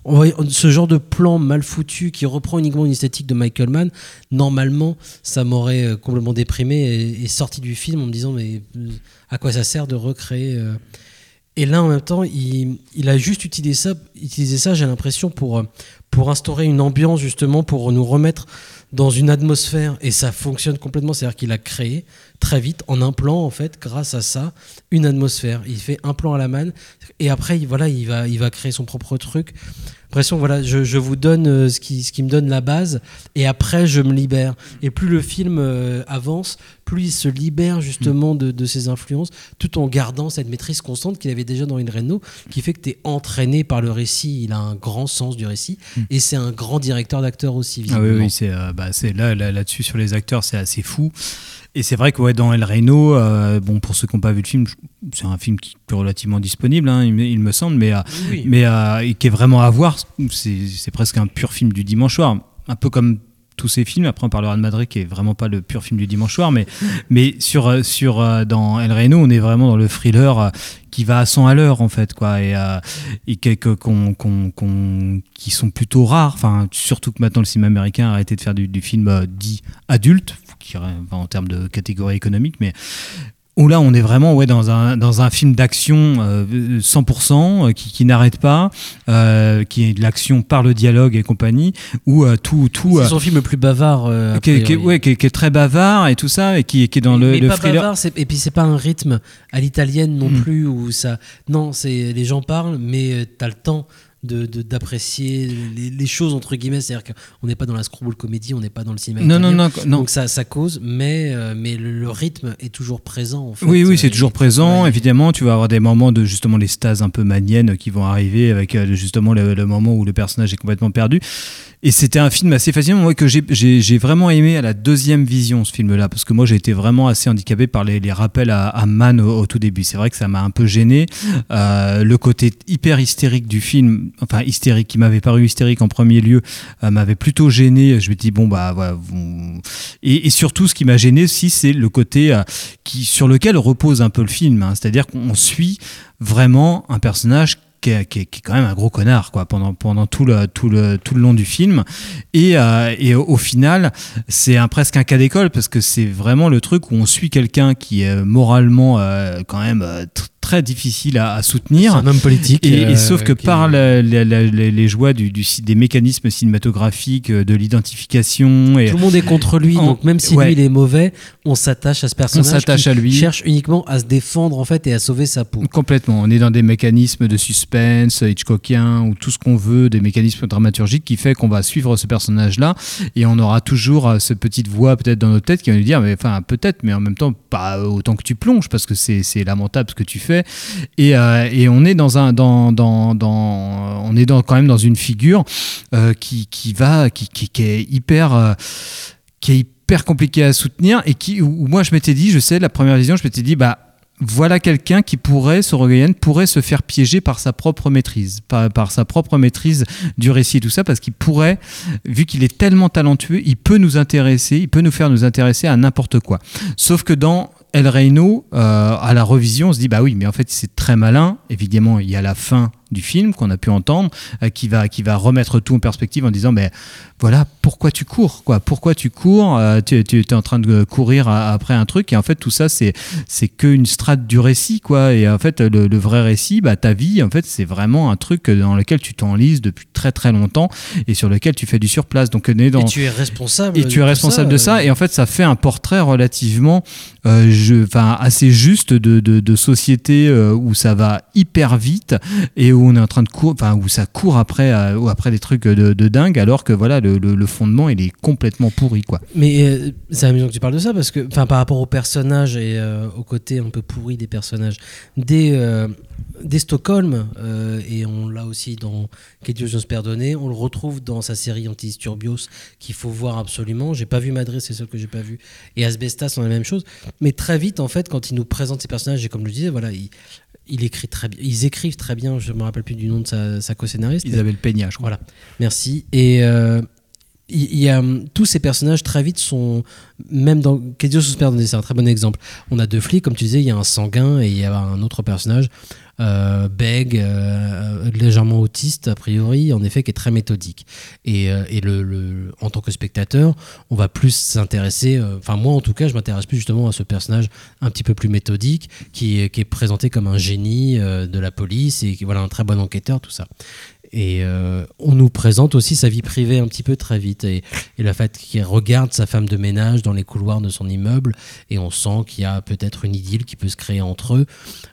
voyant ce genre de plan mal foutu qui reprend uniquement une esthétique de Michael Mann, normalement, ça m'aurait complètement déprimé et, et sorti du film en me disant mais à quoi ça sert de recréer euh, et là, en même temps, il, a juste utilisé ça, utilisé ça j'ai l'impression, pour, euh, pour instaurer une ambiance, justement, pour nous remettre dans une atmosphère. Et ça fonctionne complètement. C'est-à-dire qu'il a créé très vite, en un plan, en fait, grâce à ça, une atmosphère. Il fait un plan à la manne. Et après, il- voilà, il va, il va créer son propre truc. L'impression, voilà, je, je vous donne euh, ce qui, ce qui me donne la base. Et après, je me libère. Et plus le film euh, avance, plus il se libère justement de, de ses influences, tout en gardant cette maîtrise constante qu'il avait déjà dans In Reno, qui fait que tu es entraîné par le récit. Il a un grand sens du récit et c'est un grand directeur d'acteurs aussi. Ah oui, oui, c'est euh, bah, c'est là, là, là-dessus sur les acteurs, c'est assez fou. Et c'est vrai que ouais, dans El Reno, euh, bon, pour ceux qui n'ont pas vu le film, c'est un film qui est relativement disponible, hein, il, me, il me semble, mais, euh, Oui. mais euh, qui est vraiment à voir. C'est c'est presque un pur film du dimanche soir, un peu comme tous ces films. Après, on parlera de Madrid, qui est vraiment pas le pur film du dimanche soir, mais, mais sur, euh, sur, euh, dans El Reno, on est vraiment dans le thriller euh, qui va à 100 à l'heure, en fait, quoi, et, euh, et que- que- qu'on- qu'on- qu'on- qui sont plutôt rares. Enfin, surtout que maintenant, le cinéma américain a arrêté de faire du, du film euh, dit adulte, qui, enfin, en termes de catégorie économique, mais où là, on est vraiment ouais, dans, un, dans un film d'action euh, 100%, euh, qui, qui n'arrête pas, euh, qui est de l'action par le dialogue et compagnie, où euh, tout... tout C'est euh, son film le plus bavard. euh, qui, est- qui est- priori. ouais, qui est, qui est très bavard et tout ça, et qui, qui est dans mais, le, mais le pas thriller. bavard, c'est- et puis c'est pas un rythme à l'italienne non Mm. plus où ça. Non, c'est les gens parlent, mais tu as le temps de de- d'apprécier les, les choses entre guillemets. C'est-à-dire qu'on n'est pas dans la screwball comédie, on n'est pas dans le cinéma. Non, non, non, non. Donc ça, ça cause, mais euh, mais le, le rythme est toujours présent. En fait. Oui, oui, c'est toujours présent. ouais. Évidemment, tu vas avoir des moments de justement les stases un peu maniennes qui vont arriver avec euh, justement le, le moment où le personnage est complètement perdu. Et c'était un film assez fascinant, moi, que j'ai- j'ai vraiment aimé à la deuxième vision, ce film-là, parce que moi, j'ai été vraiment assez handicapé par les, les rappels à, à Man au, au tout début. C'est vrai que ça m'a un peu gêné. Euh, le côté hyper hystérique du film, enfin hystérique, qui m'avait paru hystérique en premier lieu, euh, m'avait plutôt gêné. Je me dis, bon, bah, voilà, et, surtout, ce qui m'a gêné aussi, c'est le côté euh, qui, sur lequel repose un peu le film. hein. C'est-à-dire qu'on suit vraiment un personnage qui est, qui est- quand même un gros connard quoi, pendant, pendant tout, le, tout, le, tout le long du film. Et, euh, et au, final, c'est un, presque un cas d'école parce que c'est vraiment le truc où on suit quelqu'un qui est moralement quand même très difficile à, à soutenir. C'est un homme politique. Et, et euh, sauf que qui- par la- la- la- les, joies du, du- des mécanismes cinématographiques, euh, de l'identification et Tout le monde est contre lui, En- donc même si ouais. lui il est mauvais, on s'attache à ce on personnage. s'attache qui à lui. Cherche uniquement à se défendre en fait et à sauver sa peau. Complètement. On est dans des mécanismes de suspense Hitchcockien ou tout ce qu'on veut, des mécanismes dramaturgiques qui fait qu'on va suivre ce personnage-là et on aura toujours euh, cette petite voix peut-être dans notre tête qui va nous dire, mais enfin peut-être, mais en même temps pas autant que tu plonges parce que c'est lamentable ce que tu fais. Et, euh, et on est dans un dans, dans, on est quand même dans une figure euh, qui, qui va qui, qui, est hyper euh, qui est hyper compliqué à soutenir et qui moi je m'étais dit, je sais, la première vision, je m'étais dit bah voilà quelqu'un qui pourrait, pourrait se faire piéger par sa propre maîtrise, par, par sa propre maîtrise du récit et tout ça, parce qu'il pourrait, vu qu'il est tellement talentueux, il peut nous intéresser, il peut nous faire nous intéresser à n'importe quoi. Sauf que dans El Reino, euh, à la revision, on se dit bah oui, mais en fait c'est très malin. Évidemment, il y a la fin du film qu'on a pu entendre, euh, qui va qui va remettre tout en perspective en disant mais voilà pourquoi tu cours quoi, pourquoi tu cours, euh, tu, tu es en train de courir après un truc? Et en fait tout ça c'est c'est qu'une strate du récit quoi. Et en fait le, le vrai récit bah ta vie en fait c'est vraiment un truc dans lequel tu t'enlises depuis très très longtemps et sur lequel tu fais du surplace. Donc dans Et tu es responsable. et tu es responsable de ça euh, et en fait ça fait un portrait relativement euh, je- enfin assez juste de, de, de société où ça va hyper vite et où on est en train de courir enfin où ça court après euh, ou après des trucs de, dingue alors que voilà le, fondement il est complètement pourri quoi Mais euh, c'est amusant que tu parles de ça parce que, enfin, par rapport aux personnages et euh, au côté un peu pourri des personnages, dès Stockholm, et on l'a aussi dans Que Dieu nous on le retrouve dans sa série Anti-Disturbios qu'il faut voir absolument. J'ai pas vu Madrid, c'est celle que j'ai pas vu. Et Asbestas, on a la même chose. Mais très vite, en fait, quand il nous présente ces personnages, et comme je le disais, voilà, il, il écrit très bien. Ils écrivent très bien. Je me rappelle plus du nom de sa, sa co-scénariste. Isabelle Peña je crois Voilà, merci. Et euh, il il y, a tous ces personnages très vite sont même dans Que Dieu se pardonne, c'est un très bon exemple. On a deux flics, comme tu disais, il y a un sanguin et il y a un autre personnage, euh, bègue, euh, légèrement autiste a priori, en effet, qui est très méthodique. Et, euh, en tant que spectateur, on va plus s'intéresser. euh, Enfin, moi en tout cas, je m'intéresse plus justement à ce personnage un petit peu plus méthodique, qui est, présenté comme un génie de la police et qui voilà un très bon enquêteur, tout ça. Et euh, on nous présente aussi sa vie privée un petit peu très vite. Et, et le fait qu'il regarde sa femme de ménage dans les couloirs de son immeuble, et on sent qu'il y a peut-être une idylle qui peut se créer entre eux.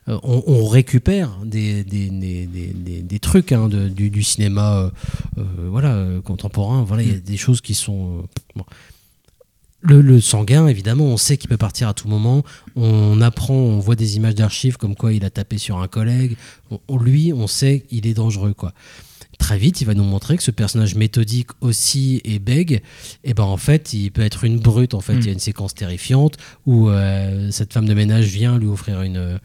Euh, on, on récupère des, des, des, des, des- des trucs hein, de- du, du cinéma euh, voilà, contemporain. Voilà, il y a des choses qui sont. bon. le, le sanguin, évidemment, on sait qu'il peut partir à tout moment. On apprend, on voit des images d'archives comme quoi il a tapé sur un collègue. On- lui, on sait qu'il est dangereux, quoi. Très vite, il va nous montrer que ce personnage méthodique aussi et bègue, et ben en fait, il peut être une brute. En fait, il y a une séquence terrifiante où euh, cette femme de ménage vient lui offrir une, euh,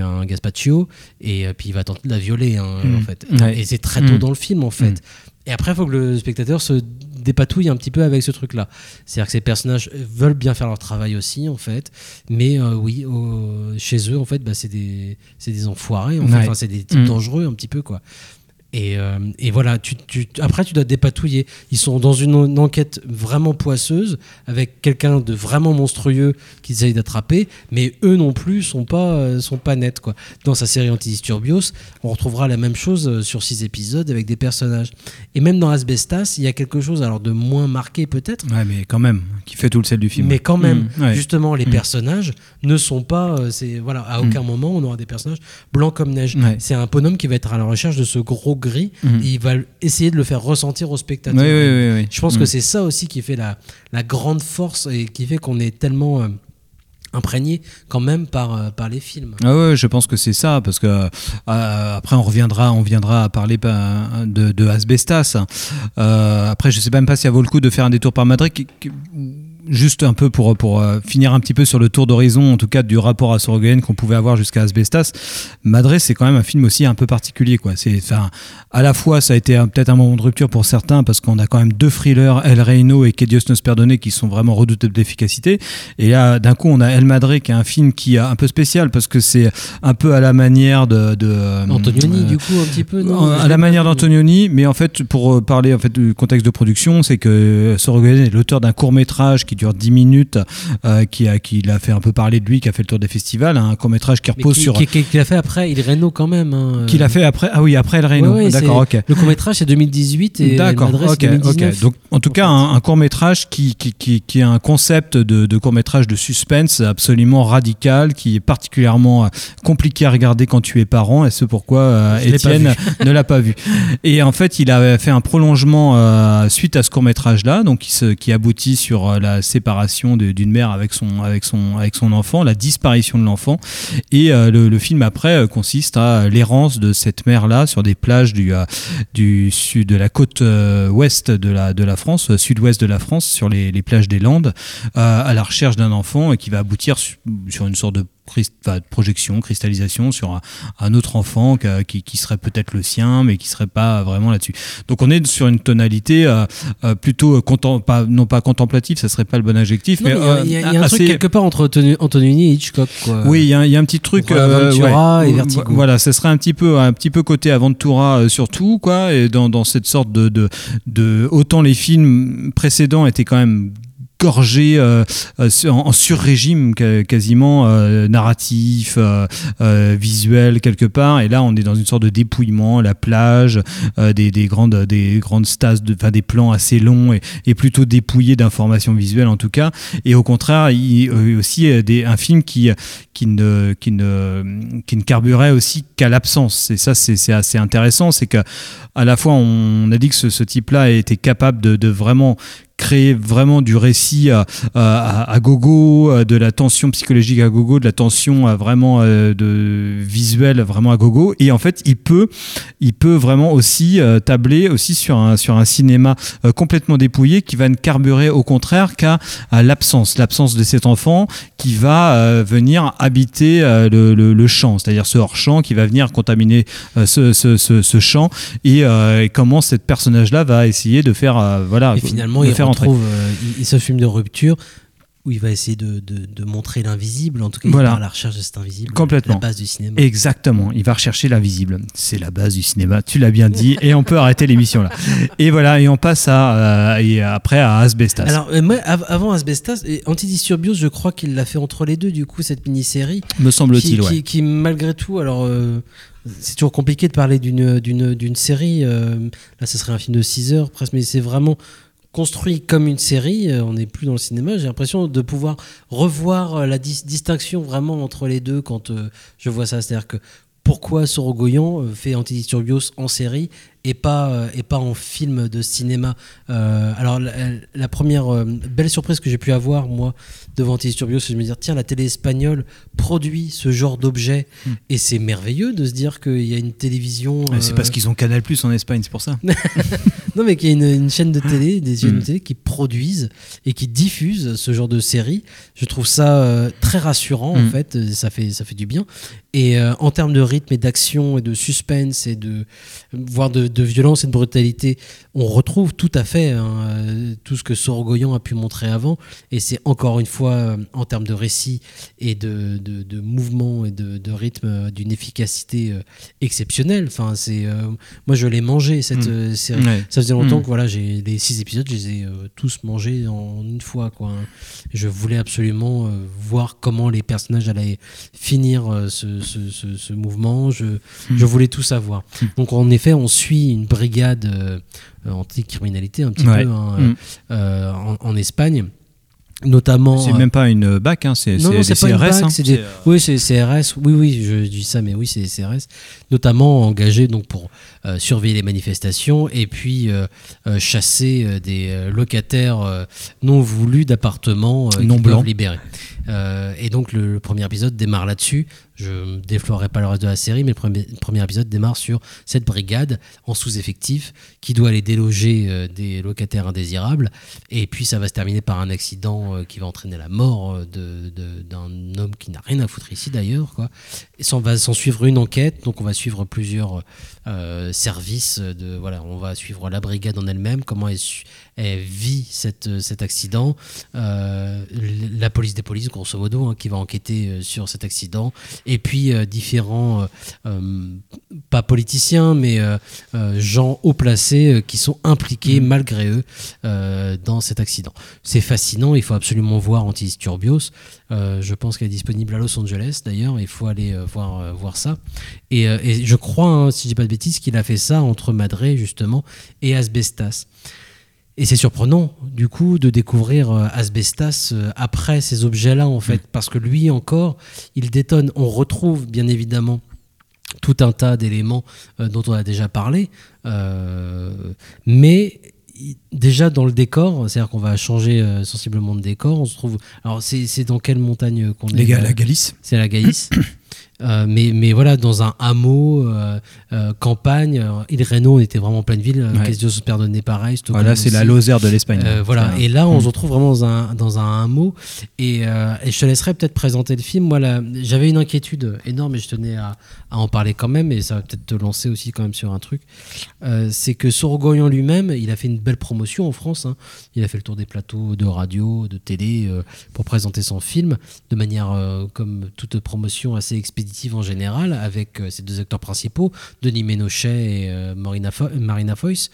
un gazpacho et euh, puis il va tenter de la violer, hein, Mm. en fait. Ouais. Et c'est très tôt Mm. dans le film, en fait. Et après, il faut que le spectateur se dépatouille un petit peu avec ce truc-là. C'est-à-dire que ces personnages veulent bien faire leur travail aussi, en fait. Mais euh, oui, au- chez eux, en fait, bah, c'est des, des enfoirés. En. Ouais. Enfin, c'est des types dangereux, un petit peu, quoi. Et, euh, et voilà, tu, tu- après tu dois te dépatouiller. Ils sont dans une, en- une enquête vraiment poisseuse avec quelqu'un de vraiment monstrueux qu'ils essayent d'attraper, mais eux non plus sont pas, euh, sont pas nets. Quoi. Dans sa série Antidisturbios, on retrouvera la même chose euh, sur six épisodes avec des personnages. Et même dans Asbestas, il y a quelque chose alors de moins marqué peut-être, Ouais, mais quand même, qui fait tout le sel du film. mais quand même, Mm, ouais. justement, les Mm. personnages ne sont pas. euh, c'est voilà, à Mm. aucun moment on aura des personnages blancs comme neige. Ouais. C'est un bonhomme qui va être à la recherche de ce gros gris et il va essayer de le faire ressentir au spectateur. Oui, oui, oui. Je pense que c'est ça aussi qui fait la, la grande force et qui fait qu'on est tellement euh, imprégné quand même par, euh, par les films. Ah ouais, je pense que c'est ça, parce que euh, après on reviendra, on viendra à parler bah, de, de Asbestas. Euh, après, je sais même pas si ça vaut le coup de faire un détour par Madrid. qui- qui- Juste un peu pour, pour euh, finir un petit peu sur le tour d'horizon, en tout cas du rapport à Sorogoyen qu'on pouvait avoir jusqu'à Asbestas. Madrid, c'est quand même un film aussi un peu particulier. Quoi. C'est, enfin, à la fois, ça a été peut-être un moment de rupture pour certains, parce qu'on a quand même deux thrillers, El Reino et Que Dios nos perdone, qui sont vraiment redoutables d'efficacité. Et là, d'un coup, on a El Madre, qui est un film qui est un peu spécial, parce que c'est un peu à la manière de... de Antonioni, euh, du coup, un petit peu, non à la manière d'Antonioni, mais en fait, pour euh, parler en fait du contexte de production, c'est que Sorogoyen est l'auteur d'un court métrage qui dure 10 minutes, euh, qui a qui l'a fait un peu parler de lui, qui a fait le tour des festivals, hein, un court métrage qui repose qui, sur qui- qui- qui l'a fait après Il Reno quand même. hein, qu'il a fait après ah oui après El Reno Ouais, ouais, d'accord ok Le court métrage c'est 2018 et D'accord, ok, c'est 2019. ok. Donc, en tout cas, un, court métrage qui, qui, qui, qui a un concept de, de court métrage de suspense absolument radical, qui est particulièrement euh, compliqué à regarder quand tu es parent, et c'est pourquoi euh, Étienne ne l'a pas vu. Et en fait, il a fait un prolongement euh, suite à ce court métrage-là, donc qui, se, qui aboutit sur euh, séparation d'une mère avec son, avec, son, avec son enfant, la disparition de l'enfant. Et euh, le, film après euh, consiste à l'errance de cette mère-là sur des plages du, euh, du sud de la côte ouest de la, de la France, sud-ouest de la France, sur les, les plages des Landes, à la recherche d'un enfant et qui va aboutir su- sur une sorte de de projection, cristallisation sur un, un autre enfant que- qui, qui serait peut-être le sien, mais qui serait pas vraiment là-dessus. Donc on est sur une tonalité euh, euh, plutôt contem- pas, non pas contemplative, ça serait pas le bon adjectif, Non, mais, il y a- euh, y, y un assez- truc quelque part entre Antoni- Antonioni et Hitchcock. Quoi. oui, il y, a un- il y a un petit truc. Aventura ouais. et Vertigo. Voilà, ça serait un petit peu, un petit peu côté Aventura euh, surtout, quoi, et dans, dans cette sorte de, de, de, autant les films précédents étaient quand même gorgés euh, euh, en, en sur-régime quasiment euh, narratif, visuel quelque part, et là on est dans une sorte de dépouillement, la plage, des, des grandes, des grandes stases, des plans assez longs et, plutôt dépouillés d'informations visuelles en tout cas, et au contraire, il, euh, aussi euh, des, un film qui qui ne, qui ne, qui ne carburait aussi qu'à l'absence. Et ça, c'est assez intéressant. C'est qu'à la fois, on a dit que ce, type-là était capable de vraiment créer vraiment du récit à, à- gogo, euh, de la tension psychologique à gogo, de la tension à vraiment euh, de visuel vraiment à gogo. Et en fait, il peut, il peut vraiment aussi euh, tabler aussi sur un, sur un cinéma complètement dépouillé qui va ne carburer au contraire qu'à l'absence, l'absence de cet enfant qui va venir habiter le, le- champ, c'est-à-dire ce hors-champ qui va venir contaminer ce, ce, champ et, comment cet personnage-là va essayer de faire, voilà, faire entrer. retrouve euh, il- il- ce film de rupture où il va essayer de, de- de montrer l'invisible. En tout cas, Voilà. il part à la recherche de cet invisible. Complètement. La base du cinéma. Exactement, il va rechercher l'invisible. C'est la base du cinéma, tu l'as bien dit, et on peut arrêter l'émission là. Et voilà, et on passe à, euh, et après à Asbestas. Alors, euh, moi, av- avant Asbestas, Antidisturbios, je crois qu'il l'a fait entre les deux, du coup, cette mini-série. Me semble-t-il, qui, ouais. qui, qui, malgré tout, alors, euh, c'est toujours compliqué de parler d'une, série. euh, là, ce serait un film de 6 heures presque, mais c'est vraiment construit comme une série. euh, on n'est plus dans le cinéma. J'ai l'impression de pouvoir revoir euh, la dis- distinction vraiment entre les deux quand euh, je vois ça. C'est-à-dire que pourquoi Sorogoyan fait Antidisturbios en série et pas, et pas en film de cinéma? Alors, la, première belle surprise que j'ai pu avoir, moi, devant Antisturbio, c'est de me dire tiens, la télé espagnole produit ce genre d'objet, et c'est merveilleux de se dire qu'il y a une télévision. Mais C'est euh, parce qu'ils ont Canal Plus en Espagne, c'est pour ça. non, mais qu'il y a une, une chaîne de télé, des chaînes de Mm. télé qui produisent et qui diffusent ce genre de série. Je trouve ça euh, très rassurant, en Mm. fait. Euh, Ça fait, ça fait du bien. Et euh, en termes de rythme et d'action et de suspense et de, voire de, de violence et de brutalité, on retrouve tout à fait hein, euh, tout ce que Sorogoyan a pu montrer avant. Et c'est encore une fois, euh, en termes de récit et de, de, de mouvement et de, de rythme, euh, d'une efficacité euh, exceptionnelle. Enfin, c'est, euh, moi, je l'ai mangé cette Mm. euh, série. Ouais. Ça faisait longtemps Mm. que voilà, j'ai les six épisodes, je les ai euh, tous mangés en une fois. Quoi. hein. Je voulais absolument euh, voir comment les personnages allaient finir ce, ce- ce- ce mouvement. Je, Mm. je voulais tout savoir. Donc en effet, on suit une brigade anti-criminalité un petit Ouais. peu hein, Mm. en, en Espagne. Notamment. C'est même pas une bac, hein, c'est non, non, des CRS. BAC, hein. c'est des- euh, Oui, c'est CRS. Oui, oui, je dis ça, mais oui, c'est des CRS. Notamment engagés donc pour euh, surveiller les manifestations et puis euh, chasser des locataires non voulus d'appartements Non blancs. libérer. Euh, et donc le, le premier épisode démarre là-dessus. Je ne déflorerai pas le reste de la série, mais le premier, épisode démarre sur cette brigade en sous-effectif qui doit aller déloger euh, des locataires indésirables. Et puis ça va se terminer par un accident euh, qui va entraîner la mort euh, d'un homme qui n'a rien à foutre ici d'ailleurs. Et ça, va s'en suivre une enquête, donc on va suivre plusieurs services. De, voilà, on va suivre la brigade en elle-même, comment elle, vit cette, cet accident, la police des polices, grosso modo, hein, qui va enquêter sur cet accident, et puis euh, différents, euh, euh, pas politiciens, mais gens haut placés qui sont impliqués malgré eux dans cet accident. C'est fascinant, il faut absolument voir Antisturbios. Je pense qu'elle est disponible à Los Angeles d'ailleurs, il faut aller voir, voir ça. Et, et je crois, hein, si je dis pas de bêtises, qu'il a fait ça entre Madré justement et Asbestas. Et c'est surprenant, du coup, de découvrir euh, Asbestas euh, après ces objets-là, en fait, parce que lui encore, il détonne. On retrouve, bien évidemment, tout un tas d'éléments euh, dont on a déjà parlé, euh, mais déjà dans le décor, c'est-à-dire qu'on va changer sensiblement de décor, on se trouve... Alors, c'est dans quelle montagne qu'on est? La Galice. c'est la Gaïs. Euh, mais, mais voilà, dans un hameau, euh, euh, campagne, Il Reno, on était vraiment en pleine ville. Ouais. Castillo se perdonnait pareil. Stockholm Voilà, c'est la. Lozère de l'Espagne. Euh, voilà, et là, on Mm. se retrouve vraiment dans un, dans un hameau. Et, et je te laisserai peut-être présenter le film. Moi, j'avais une inquiétude énorme et je tenais à, à en parler quand même. Et ça va peut-être te lancer aussi quand même sur un truc. C'est que Sorogoyan lui-même, il a fait une belle promotion en France. hein. Il a fait le tour des plateaux de radio, de télé pour présenter son film de manière, comme toute promotion, assez expéditive en général, avec euh, ses deux acteurs principaux, Denis Ménochet et euh, Marina, Fo- Marina Foïs,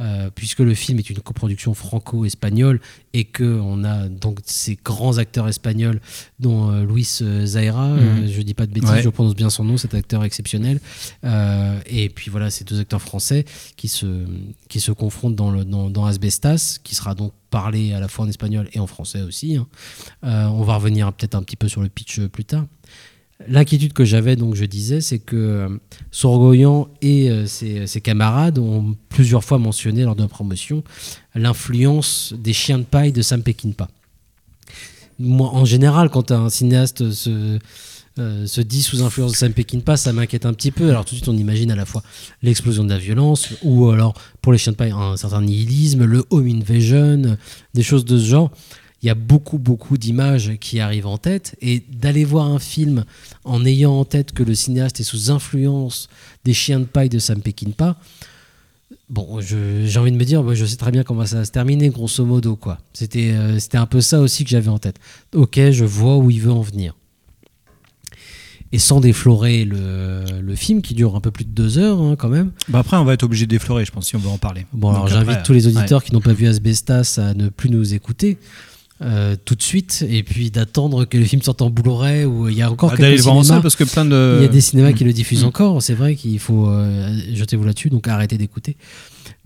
euh, puisque le film est une coproduction franco-espagnole et que on a donc ces grands acteurs espagnols, dont euh, Luis Zaira, euh, je dis pas de bêtises, Ouais. je prononce bien son nom, cet acteur exceptionnel, et puis voilà, ces deux acteurs français qui se, qui se confrontent dans, le, dans, dans Asbestas, qui sera donc parlé à la fois en espagnol et en français aussi. hein. Euh, on va revenir peut-être un petit peu sur le pitch plus tard. L'inquiétude que j'avais, donc je disais, c'est que euh, Sorgoyan et euh, ses, ses camarades ont plusieurs fois mentionné lors de la promotion l'influence des chiens de paille de Sam Peckinpah. Moi, en général, quand un cinéaste se, euh, se dit sous influence de Sam Peckinpah, ça m'inquiète un petit peu. Alors tout de suite, on imagine à la fois l'explosion de la violence, ou alors pour les chiens de paille, un certain nihilisme, le home invasion, des choses de ce genre. Il y a beaucoup, beaucoup d'images qui arrivent en tête, et d'aller voir un film en ayant en tête que le cinéaste est sous influence des chiens de paille de Sam Peckinpah, Bon, j'ai envie de me dire, bah, je sais très bien comment ça va se terminer, grosso modo, quoi. C'était euh, un peu ça aussi que j'avais en tête. Ok, je vois où il veut en venir. Et sans déflorer le, le film, qui dure un peu plus de deux heures, hein, quand même. Bah après, on va être obligé de déflorer, je pense, si on veut en parler. Bon, alors j'invite tous les auditeurs ouais. qui n'ont pas vu Asbestas à ne plus nous écouter. Euh, tout de suite et puis d'attendre que le film sorte en Blu-ray ou il y a encore Bah, quelques cinémas. parce que plein de. Il y a des cinémas qui Mm. le diffusent Mm. encore, c'est vrai qu'il faut euh, jetez-vous là-dessus, donc arrêtez d'écouter.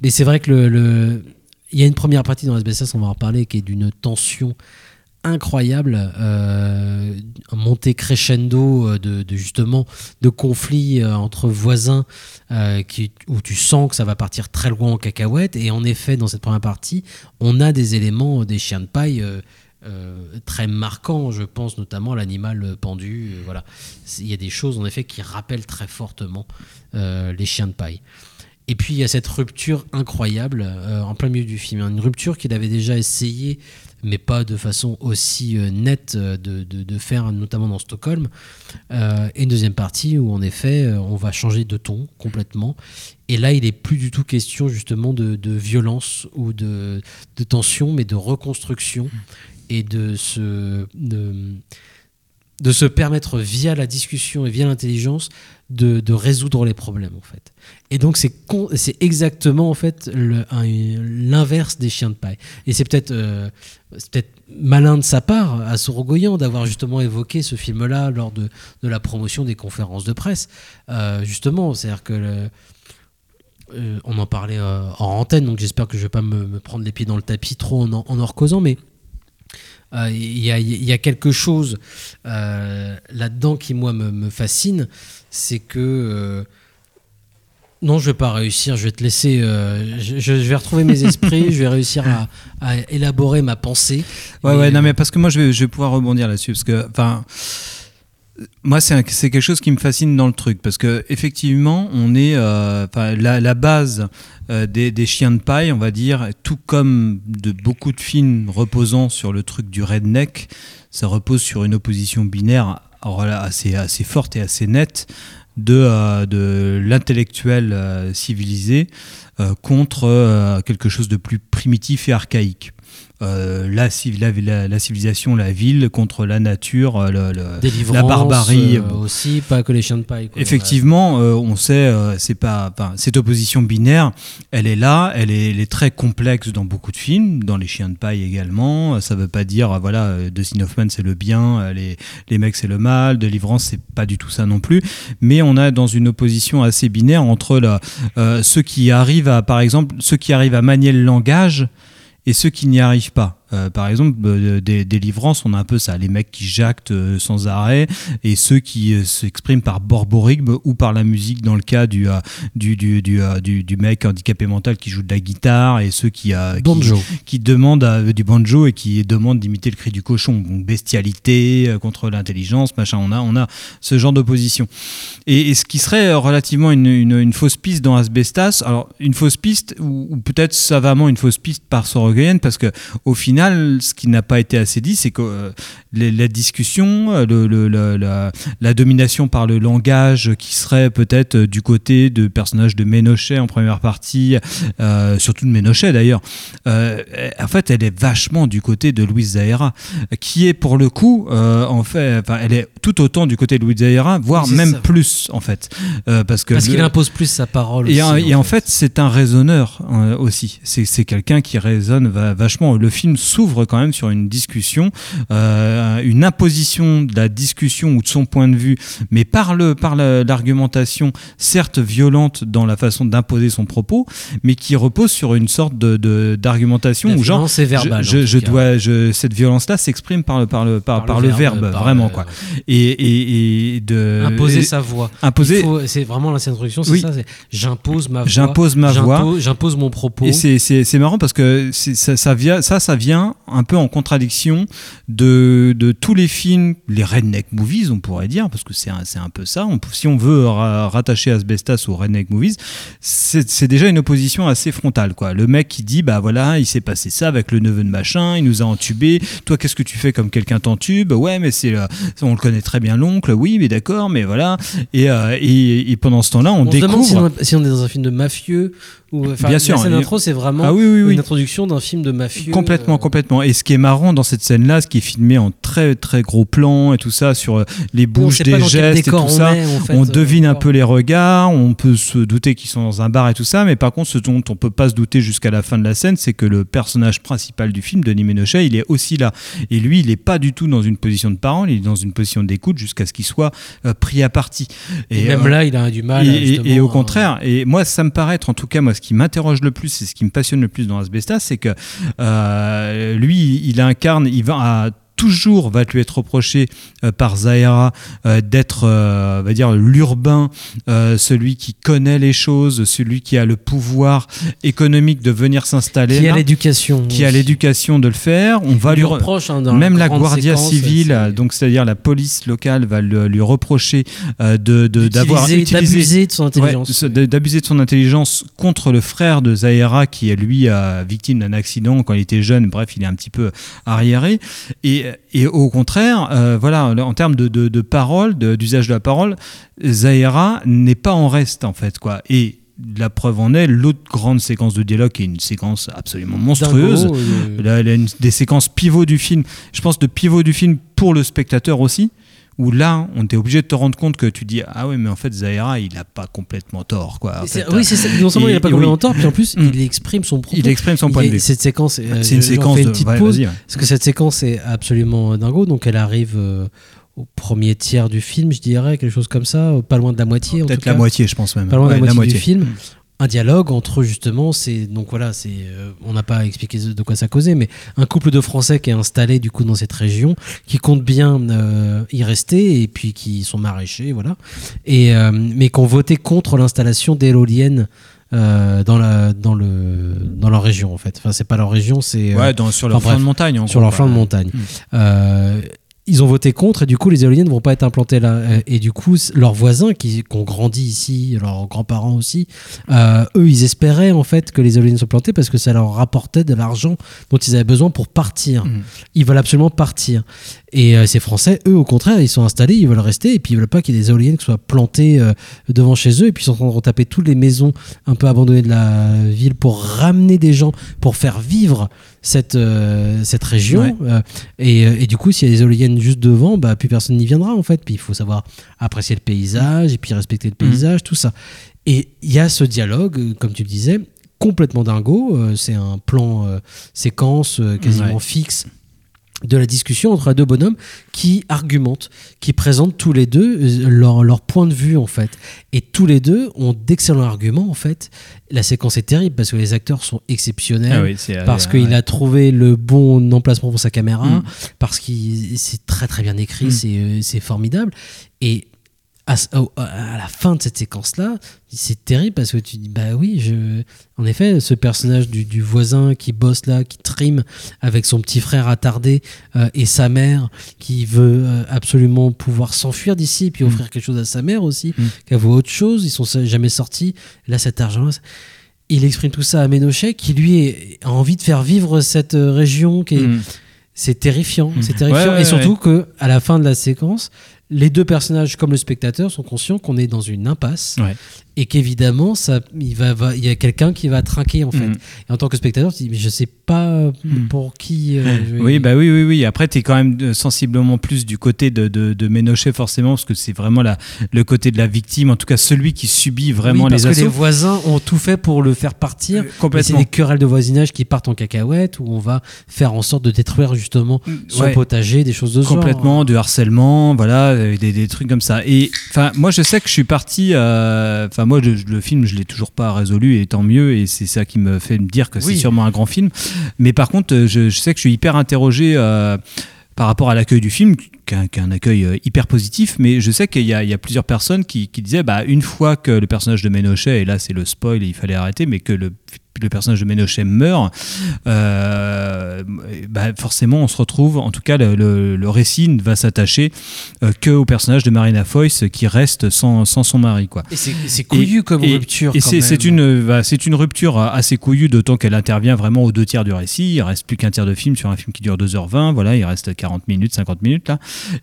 Mais c'est vrai que le, le- il y a une première partie dans Asbestas, on va en reparler, qui est d'une tension incroyable, euh, montée crescendo euh, de, justement de conflits euh, entre voisins où tu sens que ça va partir très loin en cacahuète. Et en effet, dans cette première partie, on a des éléments des chiens de paille. très marquants, je pense notamment à l'animal pendu. voilà, il y a des choses en effet qui rappellent très fortement les chiens de paille. Et puis il y a cette rupture incroyable en plein milieu du film, une rupture qu'il avait déjà essayé, mais pas de façon aussi euh, nette euh, de, de- faire, notamment dans Stockholm. Euh, et une deuxième partie où en effet on va changer de ton complètement. Et là il est plus du tout question justement de, de violence ou de, tension, mais de reconstruction et de se de, se permettre via la discussion et via l'intelligence de, de résoudre les problèmes en fait. Et donc c'est c'est exactement en fait l'inverse des chiens de paille. Et c'est peut-être c'est peut-être malin de sa part à Sorogoyan d'avoir justement évoqué ce film-là lors de, la promotion des conférences de presse. Euh, justement, c'est-à-dire que euh, on en parlait euh, en antenne, donc j'espère que je vais pas me, prendre les pieds dans le tapis trop en en, recausant, mais euh, il y, a, quelque chose euh, là-dedans qui, moi, me fascine. C'est que. Non, je vais pas réussir. Je vais te laisser. euh, je, je vais retrouver mes esprits. je vais réussir à, à élaborer ma pensée. Ouais, Et, ouais, non, euh, mais parce que moi, je vais, je vais pouvoir rebondir là-dessus. Parce que, enfin, moi, c'est quelque chose qui me fascine dans le truc. Parce que, effectivement, on est. euh, la, la base euh, des, des chiens de paille, on va dire, tout comme de beaucoup de films reposant sur le truc du redneck, ça repose sur une opposition binaire assez forte et assez nette de, euh, de l'intellectuel euh, civilisé euh, contre quelque chose de plus primitif et archaïque. Euh, la, civ- la, la- la civilisation, la ville contre la nature, euh, le- le- la barbarie. euh, aussi, pas que les chiens de paille. quoi. Effectivement, euh, on sait, c'est pas, cette opposition binaire, elle est là, elle est, elle est très complexe dans beaucoup de films, dans Les Chiens de paille également. Ça veut pas dire, voilà, Dustin Hoffman c'est le bien, les, les mecs c'est le mal, Délivrance c'est pas du tout ça non plus. Mais on a dans une opposition assez binaire entre la, ceux qui arrivent à, par exemple, ceux qui arrivent à manier le langage et ceux qui n'y arrivent pas. Euh, par exemple, euh, des, des livrances, on a un peu ça, les mecs qui jactent euh, sans arrêt et ceux qui s'expriment par borborigme ou par la musique dans le cas du, du, du, du, du, mec handicapé mental qui joue de la guitare et ceux qui, qui- Banjo. qui, demandent du banjo et qui demandent d'imiter le cri du cochon. Donc bestialité contre l'intelligence, machin, on a, on a ce genre d'opposition. Et, et ce qui serait relativement une, une, une fausse piste dans Asbestas, alors une fausse piste ou, ou peut-être savamment une fausse piste par Sorogoyen parce que au final, ce qui n'a pas été assez dit, c'est que euh, les- la discussion, euh, le, le- le- la, la domination par le langage qui serait peut-être euh, du côté de personnages de Ménochet en première partie, euh, surtout de Ménochet d'ailleurs, euh, en fait, elle est vachement du côté de Louise Zahera, qui est pour le coup, en fait, enfin, elle est tout autant du côté de Louise Zahera, voire même ça. plus en fait, parce que Parce le- qu'il impose plus sa parole. et, aussi, en, et en fait, c'est un raisonneur euh, aussi. C'est quelqu'un qui raisonne va- vachement. Le film s'ouvre quand même sur une discussion, euh, une imposition de la discussion ou de son point de vue, mais par le par la- l'argumentation, certes violente dans la façon d'imposer son propos, mais qui repose sur une sorte de d'argumentation où genre violence est verbale, je, dois je, cette violence-là s'exprime par le par le par, par le verbe, par vraiment le- quoi. Et, et, et de imposer et- sa voix. imposer C'est vraiment l'ancienne introduction, c'est Oui. ça. c'est J'impose ma voix. J'impose ma voix. j'impose- mon propos. Et c'est- c'est c'est marrant parce que c'est- ça, ça, vient, ça, ça vient un peu en contradiction de, de tous les films, les redneck movies, on pourrait dire, parce que c'est un, un peu ça. On, si on veut ra- rattacher Asbestas aux redneck movies, c'est déjà une opposition assez frontale. Quoi. Le mec qui dit, bah voilà, il s'est passé ça avec le neveu de machin, il nous a entubé. Toi, qu'est-ce que tu fais comme quelqu'un t'entube? Ouais, mais c'est le- on le connaît très bien, l'oncle. Oui, mais d'accord, mais voilà. Et, euh, et, et pendant ce temps-là, on, On se demande si découvre. on, si on est dans un film de mafieux enfin, Bien sûr, La scène d'intro, c'est vraiment Ah oui, oui, oui. une introduction d'un film de mafieux. Complètement, complètement. Et ce qui est marrant dans cette scène-là, ce qui est filmé en très très gros plan et tout ça sur euh, les bouches des gestes et tout on ça, est, en fait, on euh, devine un peu les regards, on peut se douter qu'ils sont dans un bar et tout ça, mais par contre, ce dont on peut pas se douter jusqu'à la fin de la scène, c'est que le personnage principal du film, Denis Ménochet, il est aussi là. Et lui, il est pas du tout dans une position de parole, il est dans une position d'écoute jusqu'à ce qu'il soit euh, pris à partie. Et même euh, là, il a du mal. et, et- et au à- contraire, et moi, ça me paraît être, en tout cas, moi, ce qui m'interroge le plus et ce qui me passionne le plus dans Asbestas, c'est que euh, lui, il incarne, il va à toujours va lui être reproché euh, par Zahera euh, d'être, euh, va dire, l'urbain, euh, celui qui connaît les choses, celui qui a le pouvoir économique de venir s'installer. Qui a l'éducation. qui a l'éducation de le faire. On va lui lui re- reproche, hein, même la Guardia civile, donc c'est-à-dire la police locale, va le- lui reprocher euh, de d'avoir utilisé d'abuser de son intelligence. Ouais, d'abuser de son intelligence contre le frère de Zahera qui est lui victime d'un accident quand il était jeune. Bref, il est un petit peu arriéré. Et, et au contraire, euh, voilà, en termes de, de, de parole, d'usage de la parole, Zahera n'est pas en reste en fait, quoi. Et la preuve en est, l'autre grande séquence de dialogue qui est une séquence absolument monstrueuse. Dingo, Là, elle a une des séquences pivots du film. Je pense de pivot du film pour le spectateur aussi. Où là, on était obligé de te rendre compte que tu dis ah ouais mais en fait Zahira il a pas complètement tort quoi. En C'est- fait, oui, c'est ça. Non seulement il n'a pas complètement oui. tort, puis en plus, Mm. il exprime son propos. Il exprime son point de vue. Cette séquence, euh, C'est une j'en séquence une petite ouais, pause, ouais. parce que cette séquence est absolument dingo. Donc elle arrive euh, au premier tiers du film, je dirais, quelque chose comme ça, pas loin de la moitié. Peut-être la moitié, je pense même. Pas loin de la la moitié, du film. Un dialogue entre justement, c'est donc voilà, c'est euh, on n'a pas expliqué de quoi ça causait, mais un couple de Français qui est installé du coup dans cette région, qui compte bien euh, y rester et puis qui sont maraîchers, voilà, et euh, mais qui ont voté contre l'installation d'éoliennes. dans la dans le dans leur région en fait enfin c'est pas leur région c'est Ouais, dans- sur leur enfin, flanc de montagne, en sur leur flanc de montagne Mm. Ils ont voté contre et du coup les éoliennes ne vont pas être implantées là. Euh, et du coup leurs voisins qui, qui ont grandi ici leurs grands-parents aussi euh, eux ils espéraient en fait que les éoliennes soient plantées parce que ça leur rapportait de l'argent dont ils avaient besoin pour partir. Mm. ils veulent absolument partir. Et euh, ces français eux au contraire ils sont installés ils veulent rester et puis ils veulent pas qu'il y ait des éoliennes qui soient plantées euh, devant chez eux et puis ils sont en train de retaper toutes les maisons un peu abandonnées de la ville pour ramener des gens pour faire vivre cette, euh, cette région Ouais. euh, et, euh, et du coup, s'il y a des éoliennes juste devant, bah, plus personne n'y viendra en fait. Puis il faut savoir apprécier le paysage et puis respecter le paysage, tout ça. Et il y a ce dialogue, comme tu le disais, complètement dingo. C'est un plan séquence quasiment Ouais. fixe de la discussion entre deux bonhommes qui argumentent, qui présentent tous les deux euh, leur, leur point de vue en fait. Et tous les deux ont d'excellents arguments en fait. La séquence est terrible parce que les acteurs sont exceptionnels, Ah oui, c'est- parce euh, qu'il ouais. a trouvé le bon emplacement pour sa caméra, Mm. parce qu'il c'est très très bien écrit, Mm. c'est euh, c'est formidable. Et à, la fin de cette séquence-là, c'est terrible parce que tu dis, bah oui, je... en effet, ce personnage du, du voisin qui bosse là, qui trime avec son petit frère attardé euh, et sa mère qui veut euh, absolument pouvoir s'enfuir d'ici et puis offrir quelque chose à sa mère aussi, Mm. a voulu autre chose, ils sont jamais sortis. Là, cet argent-là, il exprime tout ça à Ménochet qui lui est- a envie de faire vivre cette euh, région qui est, Mm. c'est terrifiant, Mm. c'est terrifiant. Ouais, ouais, et surtout ouais. que à la fin de la séquence, les deux personnages comme le spectateur sont conscients qu'on est dans une impasse. Et qu'évidemment ça, il va, va- il y a quelqu'un qui va trinquer en fait. Mm. Et en tant que spectateur, tu dis mais je sais pas pour qui. euh, je vais- Oui, bah oui, oui, oui. Après, tu es quand même euh, sensiblement plus du côté de, de, de Ménochet, forcément, parce que c'est vraiment la, le côté de la victime, en tout cas celui qui subit vraiment Oui, parce les que les assauts. voisins ont tout fait pour le faire partir. Euh, complètement. C'est des querelles de voisinage qui partent en cacahuète où on va faire en sorte de détruire justement son Ouais. potager, des choses de ce genre. Complètement, du harcèlement, voilà, euh, des, des trucs comme ça. Et enfin, moi, je sais que je suis parti. euh, Enfin, moi, je- le film, je l'ai toujours pas résolu, et tant mieux. Et c'est ça qui me fait me dire que Oui. c'est sûrement un grand film. Mais par contre, euh, je, je sais que je suis hyper interrogé. euh, par rapport à l'accueil du film, qui est un, accueil euh, hyper positif, mais je sais qu'il y, a- il y a plusieurs personnes qui, qui disaient, bah, une fois que le personnage de Ménochet, et là c'est le spoil et il fallait arrêter, mais que le, le personnage de Ménochet meurt, euh, bah, forcément on se retrouve, en tout cas le, le- le récit ne va s'attacher euh, que au personnage de Marina Foïs qui reste sans, sans son mari. Quoi. Et c'est couillu comme et- rupture. Et c'est une, bah, une rupture assez couillue, d'autant qu'elle intervient vraiment aux deux tiers du récit. Il reste plus qu'un tiers de film sur un film qui dure 2h20. Voilà, il reste 40 minutes, 50 minutes là.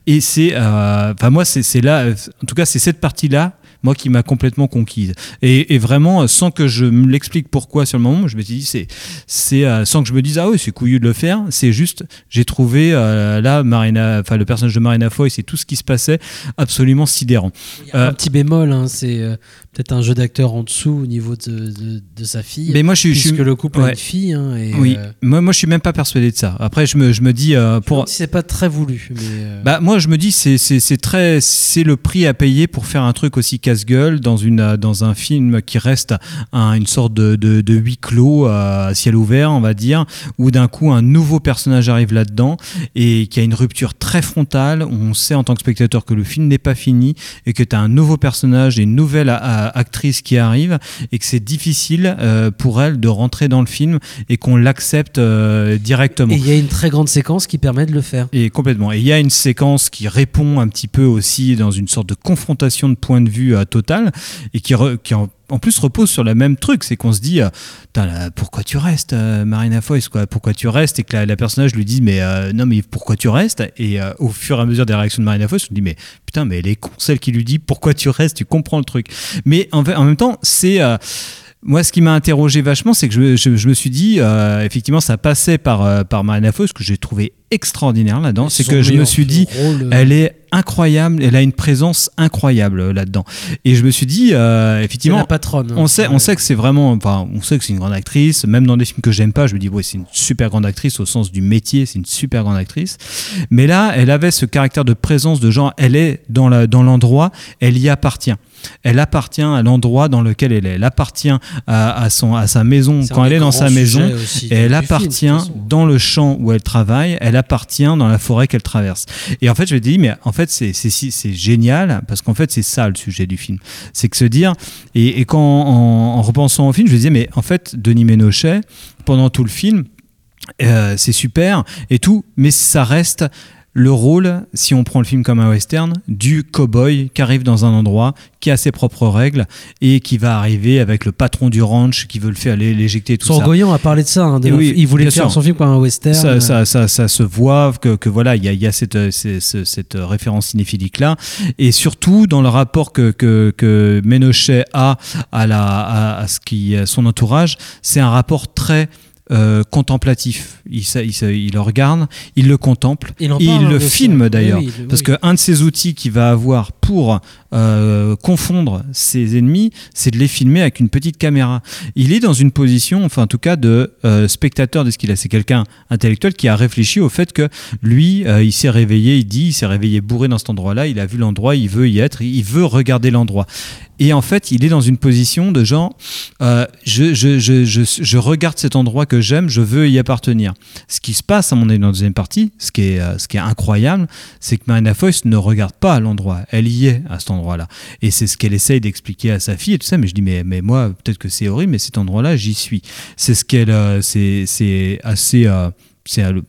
Et c'est, euh, enfin moi, c'est là, euh, en tout cas, c'est cette partie-là, moi, qui m'a complètement conquise. Et, et vraiment, sans que je me l'explique pourquoi sur le moment, je me suis dit, c'est, c'est euh, sans que je me dise, ah oui, c'est couillu de le faire. C'est juste, j'ai trouvé euh, là, Marina, enfin le personnage de Marina Foïs et tout ce qui se passait absolument sidérant. Il y a un petit bémol, hein, c'est euh, peut-être un jeu d'acteur en dessous au niveau de, de- de sa fille. Mais moi, je suis- je puisque suis- le couple a ouais. une fille. hein, et, oui, euh, moi, moi je suis même pas persuadé de ça. Après, je me, je me dis euh, pour. c'est pas très voulu. Mais, euh, Bah moi je me dis c'est c'est c'est très c'est le prix à payer pour faire un truc aussi casse-gueule dans, une, euh, dans un film qui reste un- une sorte de, de, de huis clos euh, à ciel ouvert, on va dire, où d'un coup un nouveau personnage arrive là-dedans et qui a une rupture très frontale, on sait en tant que spectateur que le film n'est pas fini et que tu as un nouveau personnage et une nouvelle a- a- actrice qui arrive et que c'est difficile euh, pour elle de rentrer dans le film et qu'on l'accepte euh, directement. Et il y a une très grande séquence qui permet de le faire. Et complètement. Et il y a une séquence qui répond un petit peu aussi dans une sorte de confrontation de point de vue euh, totale et qui, en, plus repose sur le même truc. C'est qu'on se dit, euh, pourquoi tu restes, euh, Marina Foïs quoi? Pourquoi tu restes? Et que la, personnage lui dit, mais euh, non, mais pourquoi tu restes? Et au fur et à mesure des réactions de Marina Foïs, on se dit, mais putain, mais elle est con, celle qui lui dit, pourquoi tu restes? Tu comprends le truc. Mais en, même temps, c'est. moi, ce qui m'a interrogé vachement, c'est que je, me suis dit, effectivement, ça passait par, par Marina Foïs, que j'ai trouvé extraordinaire là-dedans. C'est que je me suis dit, rôle, euh, elle est incroyable, elle a une présence incroyable euh, là-dedans. Et je me suis dit, euh, effectivement, la patronne. hein. on sait, on sait que c'est vraiment, enfin, on sait que c'est une grande actrice. Même dans des films que j'aime pas, je me dis, ouais, c'est une super grande actrice au sens du métier, c'est une super grande actrice. Mais là, elle avait ce caractère de présence de genre, elle est dans la, dans l'endroit, elle y appartient. Elle appartient à l'endroit dans lequel elle est. Elle appartient à, à son, à sa maison quand elle est dans sa maison. Et elle film, appartient dans le champ où elle travaille. Elle appartient dans la forêt qu'elle traverse. Et en fait, je me dis, mais en fait, c'est génial parce qu'en fait, c'est ça le sujet du film. C'est que se dire, et, et quand en, en repensant au film, je me disais, mais en fait, Denis Ménochet, pendant tout le film, euh, c'est super et tout, mais ça reste le rôle, si on prend le film comme un western, du cow-boy qui arrive dans un endroit, qui a ses propres règles et qui va arriver avec le patron du ranch qui veut le faire l'é- l'éjecter tout ça. Sorgoyan a parlé de ça. hein, de- Et oui, il voulait faire sûr. son film comme un western. Ça, euh, ça, ça, ça se voit que, que voilà, il y a, il y a cette, référence cinéphilique là, et surtout dans le rapport que, que, que Ménochet a à, la, à, à ce qui à son entourage, c'est un rapport très euh, contemplatif. Il, il, le regarde, il le contemple, Il et le filme d'ailleurs. oui, oui. Parce qu'un de ses outils qu'il va avoir pour euh, confondre ses ennemis, c'est de les filmer avec une petite caméra. Il est dans une position, enfin en tout cas, de euh, spectateur de ce qu'il a. C'est quelqu'un intellectuel qui a réfléchi au fait que lui, il s'est réveillé, il dit, il s'est réveillé bourré dans cet endroit-là, il a vu l'endroit, il veut y être, il veut regarder l'endroit. Et en fait, il est dans une position de genre, euh, je, regarde cet endroit que j'aime, je veux y appartenir. Ce qui se passe, à mon avis, dans la deuxième partie, ce qui est, euh, ce qui est incroyable, c'est que Marina Foïs ne regarde pas l'endroit, elle y est à cet endroit-là. Et c'est ce qu'elle essaye d'expliquer à sa fille et tout ça, mais je dis, mais, moi, peut-être que c'est horrible, mais cet endroit-là, j'y suis. C'est ce qu'elle, euh, c'est, assez...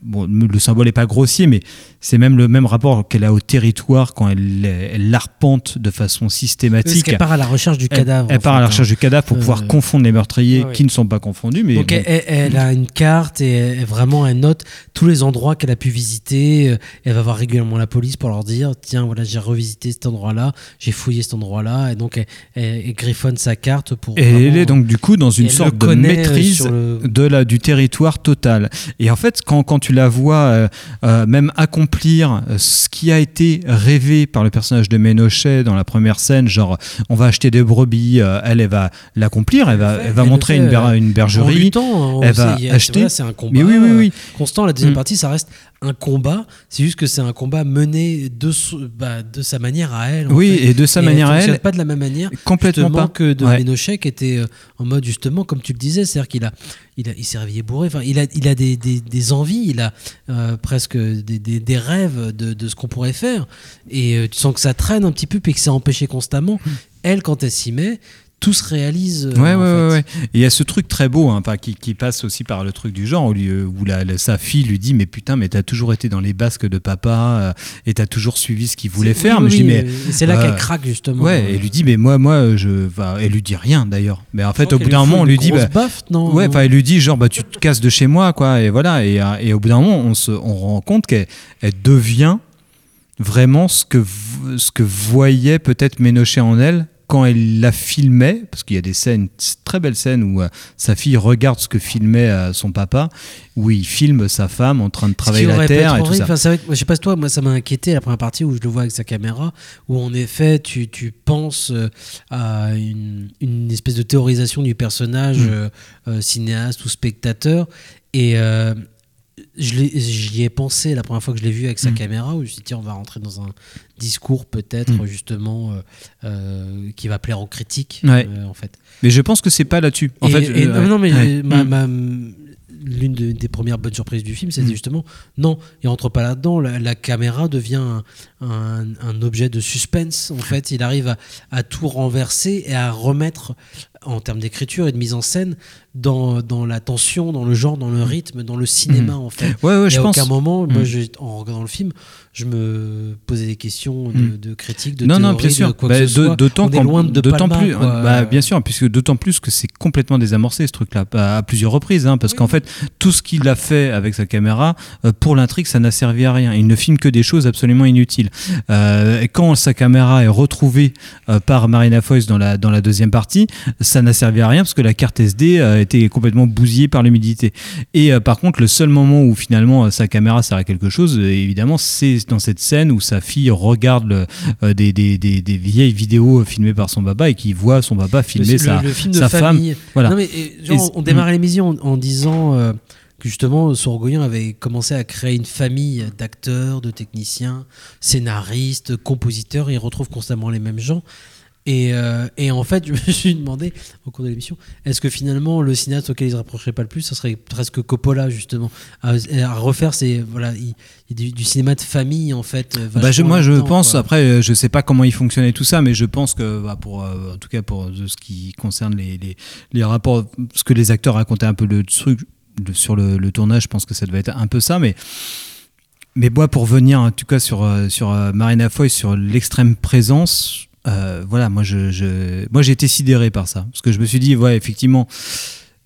bon, le symbole n'est pas grossier, mais c'est même le même rapport qu'elle a au territoire quand elle, elle l'arpente de façon Parce systématique. qu'elle part à la recherche du Elle- cadavre. Elle, part à la hein. recherche du cadavre pour Euh, pouvoir confondre les meurtriers qui ne sont pas confondus. Mais Donc bon. elle, elle- elle a une carte et elle- vraiment elle note tous les endroits qu'elle a pu visiter. Euh, Elle va voir régulièrement la police pour leur dire tiens voilà j'ai revisité cet endroit-là, j'ai fouillé cet endroit-là et donc elle, elle- elle griffonne sa carte pour. Et elle est donc du coup dans une elle sorte de euh, maîtrise le- de la, du territoire total. Et en fait, quand, quand tu la vois euh, même accomplir euh, ce qui a été rêvé par le personnage de Ménochet dans la première scène, genre on va acheter des brebis, euh, elle, elle va l'accomplir, elle va, elle va elle le montrer fait, une, En bergerie. luttant, elle va sait, acheter. voilà, c'est un combat Mais oui, oui, oui. euh, constant. La deuxième Mm. partie, ça reste un combat. C'est juste que c'est un combat mené de, bah, de sa manière à elle. Oui, fait. et de sa manière à elle. pas de la même manière Complètement pas. que de Ouais. Était euh, en mode justement comme tu le disais c'est-à-dire qu'il a il a il s'est réveillé bourré enfin il a il a des, des, des envies il a euh, presque des, des, des rêves de, de ce qu'on pourrait faire et euh, tu sens que ça traîne un petit peu puis que c'est empêché constamment elle quand elle s'y met tout se réalise euh, Ouais, en ouais, fait. ouais, ouais. Et il y a ce truc très beau, hein, qui, qui passe aussi par le truc du genre, où, euh, où la, la- sa fille lui dit Mais putain, mais t'as toujours été dans les basques de papa, euh, et t'as toujours suivi ce qu'il voulait faire. oui, mais je oui, dis Mais. et c'est là euh, qu'elle craque justement Ouais, et lui dit Mais moi, moi, je. Enfin, elle lui dit rien d'ailleurs. Mais en fait, au bout d'un moment, on lui dit bah, baffe, non Ouais, enfin, elle lui dit genre, bah, tu te casses de chez moi, quoi. Et voilà. Et, euh, et au bout d'un moment, on se on rend compte qu'elle elle devient vraiment ce que, ce que voyait peut-être Ménochet en elle quand elle la filmait, parce qu'il y a des scènes, très belles scènes où euh, sa fille regarde ce que filmait euh, son papa, où il filme sa femme en train de travailler la terre et tout ça. enfin, c'est vrai que, je sais pas si toi, moi ça m'a inquiété la première partie où je le vois avec sa caméra, où en effet tu, tu penses euh, à une, une espèce de théorisation du personnage Mm. euh, euh, cinéaste ou spectateur, et, j'y ai pensé la première fois que je l'ai vu avec sa Mm. caméra, où je me suis dit, on va rentrer dans un discours peut-être Mm. justement euh, euh, qui va plaire aux critiques, Ouais. euh, en fait. Mais je pense que c'est pas là-dessus. En Et- fait, et- non, mais ouais. ma- Mm. ma- l'une de- des premières bonnes surprises du film, c'était Mm. justement non, il rentre pas là-dedans. La, la caméra devient un, un- un objet de suspense. En fait, il arrive à, à tout renverser et à remettre en termes d'écriture et de mise en scène dans, dans la tension, dans le genre, dans le rythme, dans le cinéma Mm. en fait. Ouais, ouais, et je à pense. aucun moment, moi, Mm. je- en regardant le film, je me posais des questions de, Mm. de critique, de non, non, bien sûr. de quoi Bah, que ce de- soit. D'autant loin de Palma, plus, bah, bien sûr, puisque d'autant plus que c'est complètement désamorcé ce truc-là à, à plusieurs reprises, hein, parce qu'en fait tout ce qu'il a fait avec sa caméra euh, pour l'intrigue, ça n'a servi à rien. Il ne filme que des choses absolument inutiles. Euh, et quand sa caméra est retrouvée euh, par Marina Foïs dans la dans la deuxième partie, ça n'a servi à rien parce que la carte SD a été complètement bousillée par l'humidité. Et par contre, le seul moment où finalement sa caméra sert à quelque chose, évidemment, c'est dans cette scène où sa fille regarde le- euh, des, des, des, des vieilles vidéos filmées par son papa et qui voit son papa filmer le, sa, le film de sa femme. Voilà. Non, mais, et, genre, Et- on démarrait l'émission en, en disant euh, que justement Sorgoyen avait commencé à créer une famille d'acteurs, de techniciens, scénaristes, compositeurs. Il retrouve constamment les mêmes gens. Et, euh, et en fait, je me suis demandé au cours de l'émission, est-ce que finalement le cinéaste auquel il se rapprocherait pas le plus, ce serait presque Coppola justement, à, à refaire ces voilà, il, du, du cinéma de famille en fait. euh, Bah, je, moi, je pense, quoi. après, je sais pas comment il fonctionnait tout ça, mais je pense que, bah, pour, euh, en tout cas, pour ce qui concerne les, les, les rapports, ce que les acteurs racontaient un peu le truc sur le, le tournage, je pense que ça devait être un peu ça, mais. Mais moi, pour venir en tout cas sur, euh, sur euh, Marina Foy, sur l'extrême présence, euh, voilà, moi, je, je, moi j'ai été sidéré par ça. Parce que je me suis dit, ouais, effectivement,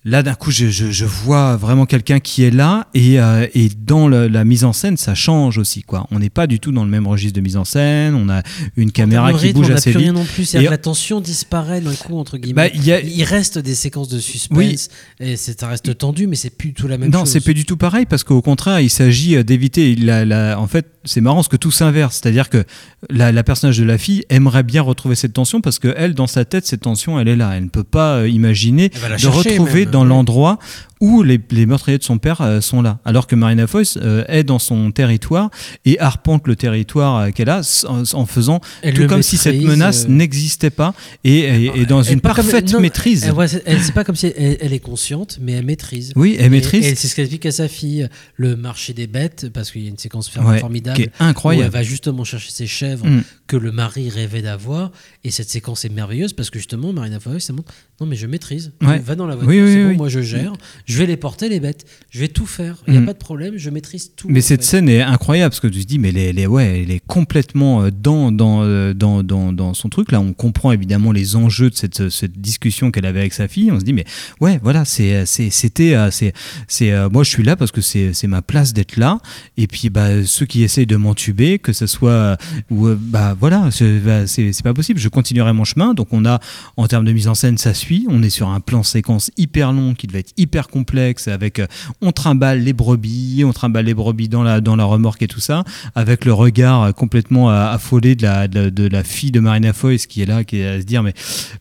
là d'un coup, je, je, je vois vraiment quelqu'un qui est là et, euh, et dans le- la mise en scène, ça change aussi. quoi. On n'est pas du tout dans le même registre de mise en scène, on a une caméra qui bouge on n'a assez plus rien non plus. Et- la tension disparaît d'un coup, entre Bah, guillemets. il y a- il reste des séquences de suspense Oui. et c'est- ça reste tendu, mais c'est plus tout la même non, chose. c'est pas du tout pareil parce qu'au contraire, il s'agit euh, d'éviter. La, la- en fait, c'est marrant parce que tout s'inverse. C'est-à-dire que la, la personnage de la fille aimerait bien retrouver cette tension parce que elle, dans sa tête, cette tension, elle est là. Elle ne peut pas euh, imaginer de retrouver dans l'endroit où les, les meurtriers de son père euh, sont là. Alors que Marina Foïs euh, est dans son territoire et arpente le territoire euh, qu'elle a en, en faisant Elle tout comme si cette menace euh, n'existait pas et, et- et dans Elle une comme- parfaite non, maîtrise. Elle, ouais, c'est elle- pas comme si elle, elle est consciente, mais elle maîtrise. Oui, elle Et- maîtrise. Et, c'est ce qu'elle explique à sa fille, le marché des bêtes, parce qu'il y a une séquence Ouais, formidable qui est incroyable. où elle va justement chercher ses chèvres Mm. que le mari rêvait d'avoir. Et cette séquence est merveilleuse parce que justement, Marina Foïs, ça montre non, mais je maîtrise. Ouais. Va dans la voiture, Oui, oui, c'est bon, oui. moi je gère. Je vais les porter, les bêtes. Je vais tout faire. Il n'y a Mm. pas de problème, je maîtrise tout. Mais cette fait. scène est incroyable parce que tu te dis, mais elle est, elle est- ouais, elle est complètement euh, dans, dans, euh, dans, dans, dans son truc. Là, on comprend évidemment les enjeux de cette, cette discussion qu'elle avait avec sa fille. On se dit, mais ouais, voilà, c'est, c'était, euh, c'est, c'est, euh, moi, je suis là parce que c'est, c'est ma place d'être là. Et puis, bah, ceux qui essayent de m'entuber, que ce soit, euh, ou, euh, bah, voilà, c'est, bah, c'est, c'est pas possible. Je continuerai mon chemin. Donc, on a, en termes de mise en scène, ça suit. On est sur un plan séquence hyper long qui devait être hyper complexe avec, euh, on trimballe les brebis, on trimballe les brebis dans la, dans la remorque et tout ça, avec le regard euh, complètement euh, affolé de la, fille de Marina Foïs qui est là, qui est à se dire, mais,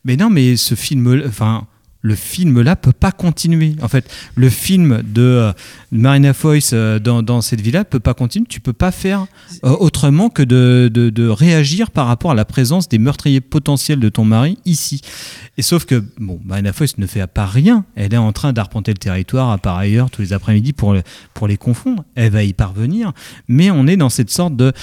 mais non, mais ce film, le film là peut pas continuer. En fait, le film de euh, Marina Foïs euh, dans, dans cette villa peut pas continuer. Tu peux pas faire euh, autrement que de, réagir par rapport à la présence des meurtriers potentiels de ton mari ici. Et sauf que, bon, Marina Foïs ne fait pas rien. Elle est en train d'arpenter le territoire à par ailleurs tous les après-midi pour, le- pour les confondre. Elle va y parvenir. Mais on est dans cette sorte de,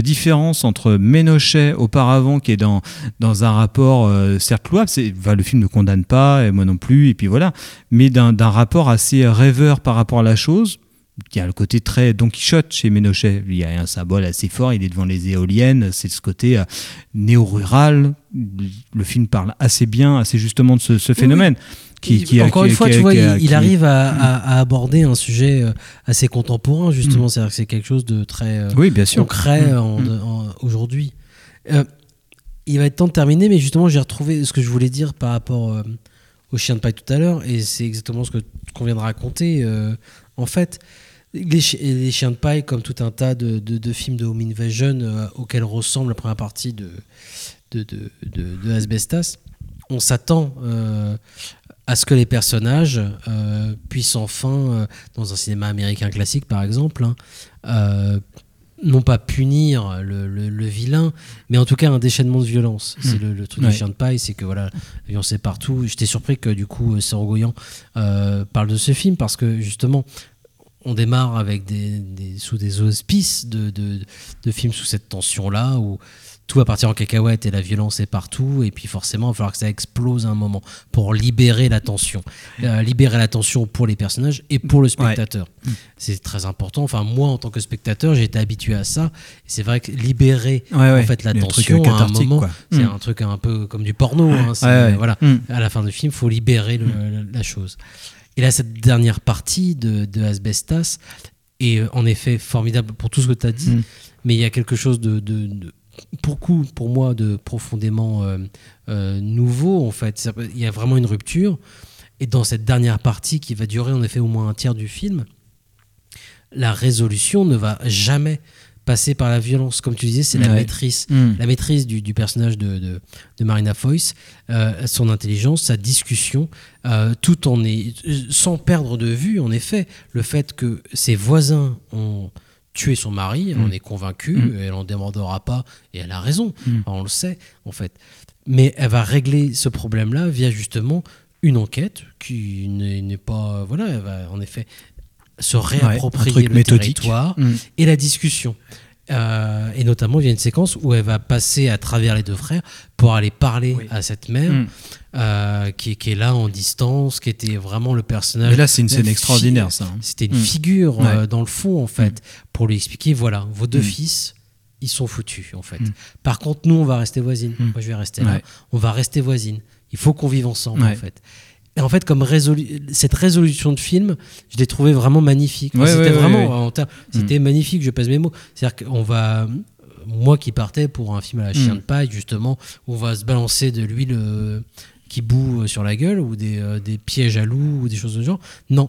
différence entre Ménochet auparavant, qui est dans, un rapport certes louable. C'est, le film ne condamne pas, et moi non plus, et puis voilà. Mais d'un, rapport assez rêveur par rapport à la chose. Il y a le côté très Don Quichotte chez Ménochet. Il y a un symbole assez fort. Il est devant les éoliennes. C'est ce côté euh, néo-rural. Le film parle assez bien, assez justement de ce, ce phénomène. Qui, qui- encore qui- une fois, tu vois, qui- il, arrive à, à- à aborder un sujet euh, assez contemporain, justement. Mm. C'est-à-dire que c'est quelque chose de très euh, Oui, bien sûr. concret Mm. Mm. aujourd'hui. Euh, il va être temps de terminer, mais justement, j'ai retrouvé ce que je voulais dire par rapport euh, au chien de paille tout à l'heure, et c'est exactement ce que qu'on vient de raconter. euh, en fait, les, chi- les chiens de paille, comme tout un tas de, films de home invasion euh, auxquels ressemble la première partie de, de, de, Asbestas, on s'attend euh, à ce que les personnages puissent enfin, dans un cinéma américain classique par exemple, hein, non pas punir le, le- le vilain, mais en tout cas un déchaînement de violence. C'est Mm. le, le truc Ouais. du chien de paille, c'est que voilà, la violence est partout. J'étais surpris que du coup, Sorogoyan euh, parle de ce film parce que justement, on démarre avec des, des- sous des auspices de, de, de films sous cette tension-là où tout va partir en cacahuète et la violence est partout et puis forcément il va falloir que ça explose à un moment pour libérer la tension Euh, libérer la tension pour les personnages et pour le spectateur. C'est très important. Enfin moi en tant que spectateur j'ai été habitué à ça. C'est vrai que libérer Ouais, ouais. en fait la Le tension à un moment c'est Mm. un truc un peu comme du porno hein, voilà. Mm. à la fin du film faut libérer le- la, la chose. Et là cette dernière partie de, de Asbestas est en effet formidable pour tout ce que tu as dit Mm. mais il y a quelque chose de, de- de- pour coup, pour moi, de profondément euh, euh, nouveau en fait. Il y a vraiment une rupture. Et dans cette dernière partie qui va durer en effet au moins un tiers du film, la résolution ne va jamais passer par la violence. Comme tu disais, c'est la Ouais. maîtrise, Mm. la maîtrise du, du personnage de, de- de Marina Foïs, euh, son intelligence, sa discussion, euh, tout en est, sans perdre de vue, en effet, le fait que ses voisins ont tué son mari, Mm. on est convaincu, Mm. elle en demandera pas, et elle a raison, Mm. On le sait, en fait. Mais elle va régler ce problème-là via justement une enquête qui n'est pas. Voilà, elle va en effet se réapproprier le méthodique. territoire Mm. et la discussion. Euh, et notamment, il y a une séquence où elle va passer à travers les deux frères pour aller parler à cette mère Mm. euh, qui, qui est là en distance, qui était vraiment le personnage. Mais là, c'est une scène extraordinaire, ça, hein. C'était une Mm. figure Ouais. euh, dans le fond, en fait, pour lui expliquer voilà, vos deux fils, ils sont foutus, en fait. Par contre, nous, on va rester voisines. Moi, je vais rester là. Ouais. On va rester voisines. Il faut qu'on vive ensemble, Ouais. en fait. Et en fait, comme résolu- cette résolution de film, je l'ai trouvé vraiment magnifique. Ouais, c'était ouais, ouais, vraiment, termes- c'était magnifique. Je pèse mes mots. C'est-à-dire qu'on va, moi qui partais pour un film à la chien Mm. de paille, justement, où on va se balancer de l'huile euh, qui boue euh, sur la gueule ou des, euh, des pièges à loups ou des choses de ce genre. Non.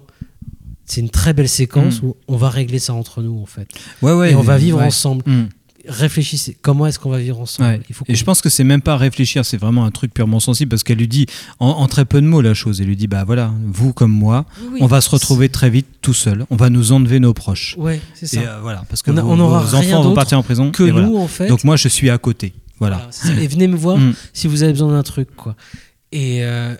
C'est une très belle séquence Mm. où on va régler ça entre nous, en fait. Ouais, ouais, Et on va vivre ensemble. Réfléchissez, comment est-ce qu'on va vivre ensemble Ouais. Il faut Et je pense que c'est même pas réfléchir, c'est vraiment un truc purement sensible parce qu'elle lui dit en, en très peu de mots la chose. Elle lui dit bah voilà, vous comme moi, Oui, on va se retrouver très vite tout seul. On va nous enlever nos proches. Ouais, c'est ça. Et, euh, voilà, parce que On a- vos, on aura vos enfants vont partir en prison que voilà. nous, en fait. Donc moi je suis à côté. Voilà. Et venez me voir Mm. si vous avez besoin d'un truc, quoi. Et, euh,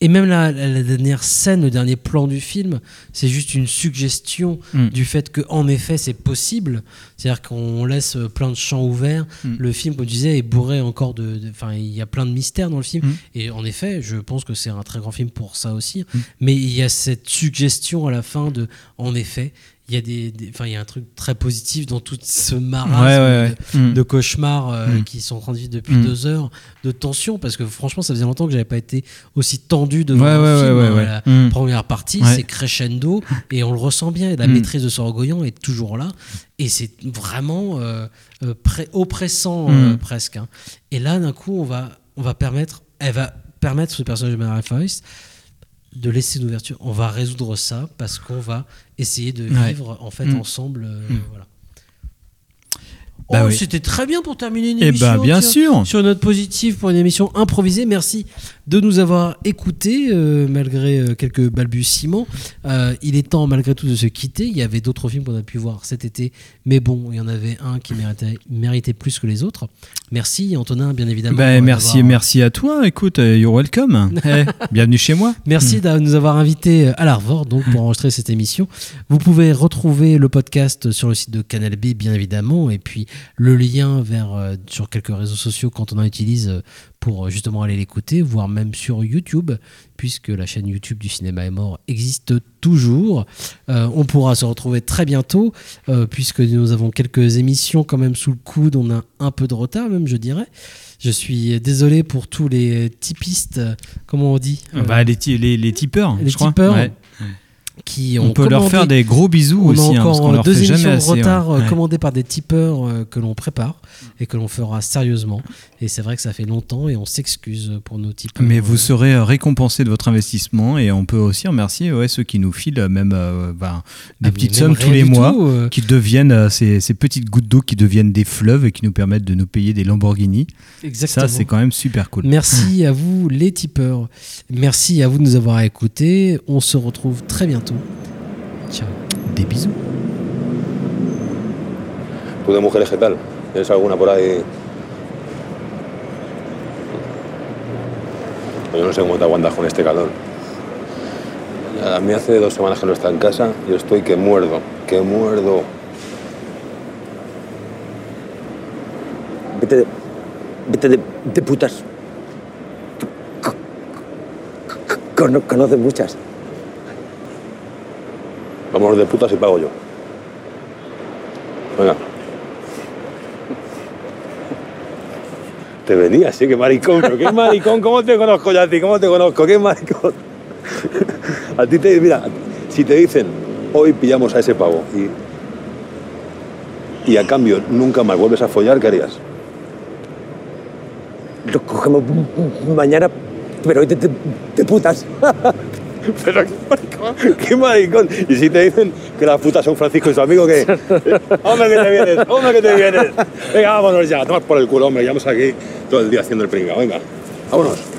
et même la, la- dernière scène, le dernier plan du film, c'est juste une suggestion Mm. du fait que, en effet, c'est possible. C'est-à-dire qu'on laisse euh, plein de champs ouverts. Mm. Le film, comme tu disais, est bourré encore de. Enfin, il y a plein de mystères dans le film. Mm. Et en effet, je pense que c'est un très grand film pour ça aussi. Mais il y a cette suggestion à la fin de, en effet, il y a des, des- il y a un truc très positif dans tout ce marasme Ouais, ouais, de, ouais. Mm. de cauchemars euh, Mm. qui sont en train de vivre depuis Mm. deux heures de tension parce que franchement ça faisait longtemps que j'avais pas été aussi tendu devant un film ouais, la première partie c'est crescendo et on le ressent bien et la maîtrise de Sorogoyan est toujours là et c'est vraiment euh, euh, oppressant euh, presque hein. et là d'un coup on va on va permettre elle va permettre ce personnage de Mary Forrest de laisser une ouverture on va résoudre ça parce qu'on va essayer de Ouais. vivre en fait Mm. ensemble euh, Mm. voilà Bah Oh, oui. C'était très bien pour terminer une Eh émission. bien tiens, sûr. Sur note positive pour une émission improvisée. Merci de nous avoir écoutés euh, malgré euh, quelques balbutiements. Euh, il est temps malgré tout de se quitter. Il y avait d'autres films qu'on a pu voir cet été, mais bon, il y en avait un qui méritait, méritait plus que les autres. Merci Antonin, bien évidemment. Bah, merci, merci à toi. Écoute, you're welcome. Eh, bienvenue chez moi. Merci Mm. de nous avoir invités à l'Arvor donc pour enregistrer cette émission. Vous pouvez retrouver le podcast sur le site de Canal B bien évidemment et puis le lien vers euh, sur quelques réseaux sociaux quand on en utilise euh, pour euh, justement aller l'écouter, voire même sur YouTube puisque la chaîne YouTube du cinéma est mort existe toujours. Euh, on pourra se retrouver très bientôt euh, puisque nous avons quelques émissions quand même sous le coude, on a un peu de retard même je dirais. Je suis désolé pour tous les typistes, comment on dit Bah, les, les, les tipeurs, les je crois. Ouais. Qui On peut leur faire des gros bisous on aussi, a hein, parce encore qu'on leur deux émissions assez, retard ouais. euh, Ouais. commandées par des tipeurs euh, que l'on prépare et que l'on fera sérieusement. Et c'est vrai que ça fait longtemps et on s'excuse pour nos tipeurs. Mais vous serez euh, récompensé de votre investissement et on peut aussi remercier ouais, ceux qui nous filent même euh, ben, des Ah, petites mais sommes tous les mois tout, euh. qui deviennent ces, ces petites gouttes d'eau qui deviennent des fleuves et qui nous permettent de nous payer des Lamborghini. Exactement. Ça, c'est quand même super cool. Merci à vous les tipeurs. Merci à vous de nous avoir écoutés. On se retrouve très bientôt. Ciao. Des. ¿Tú de mujeres qué tal? ¿Tienes alguna por ahí? Yo no sé cómo te aguantas con este calor. A mí hace dos semanas que no está en casa y estoy que muerdo, que muerdo. Vete de, vete de, de putas. Cono- conoces muchas. Vámonos de putas y pago yo. Venga. Te venía, sí, qué maricón, pero qué maricón, ¿cómo te conozco a ti? ¿Cómo te conozco? ¿Qué maricón? A ti te, mira, si te dicen, hoy pillamos a ese pavo y, y a cambio nunca más vuelves a follar, ¿qué harías? Lo cogemos mañana, pero hoy de, de- de putas. Pero qué maricón, qué maricón. Y si te dicen que las putas son Francisco y su amigo, ¿qué? hombre, que te vienes, hombre, que te vienes. Venga, vámonos ya, tomas por el culo, hombre, llevamos aquí todo el día haciendo el pringao, venga, vámonos.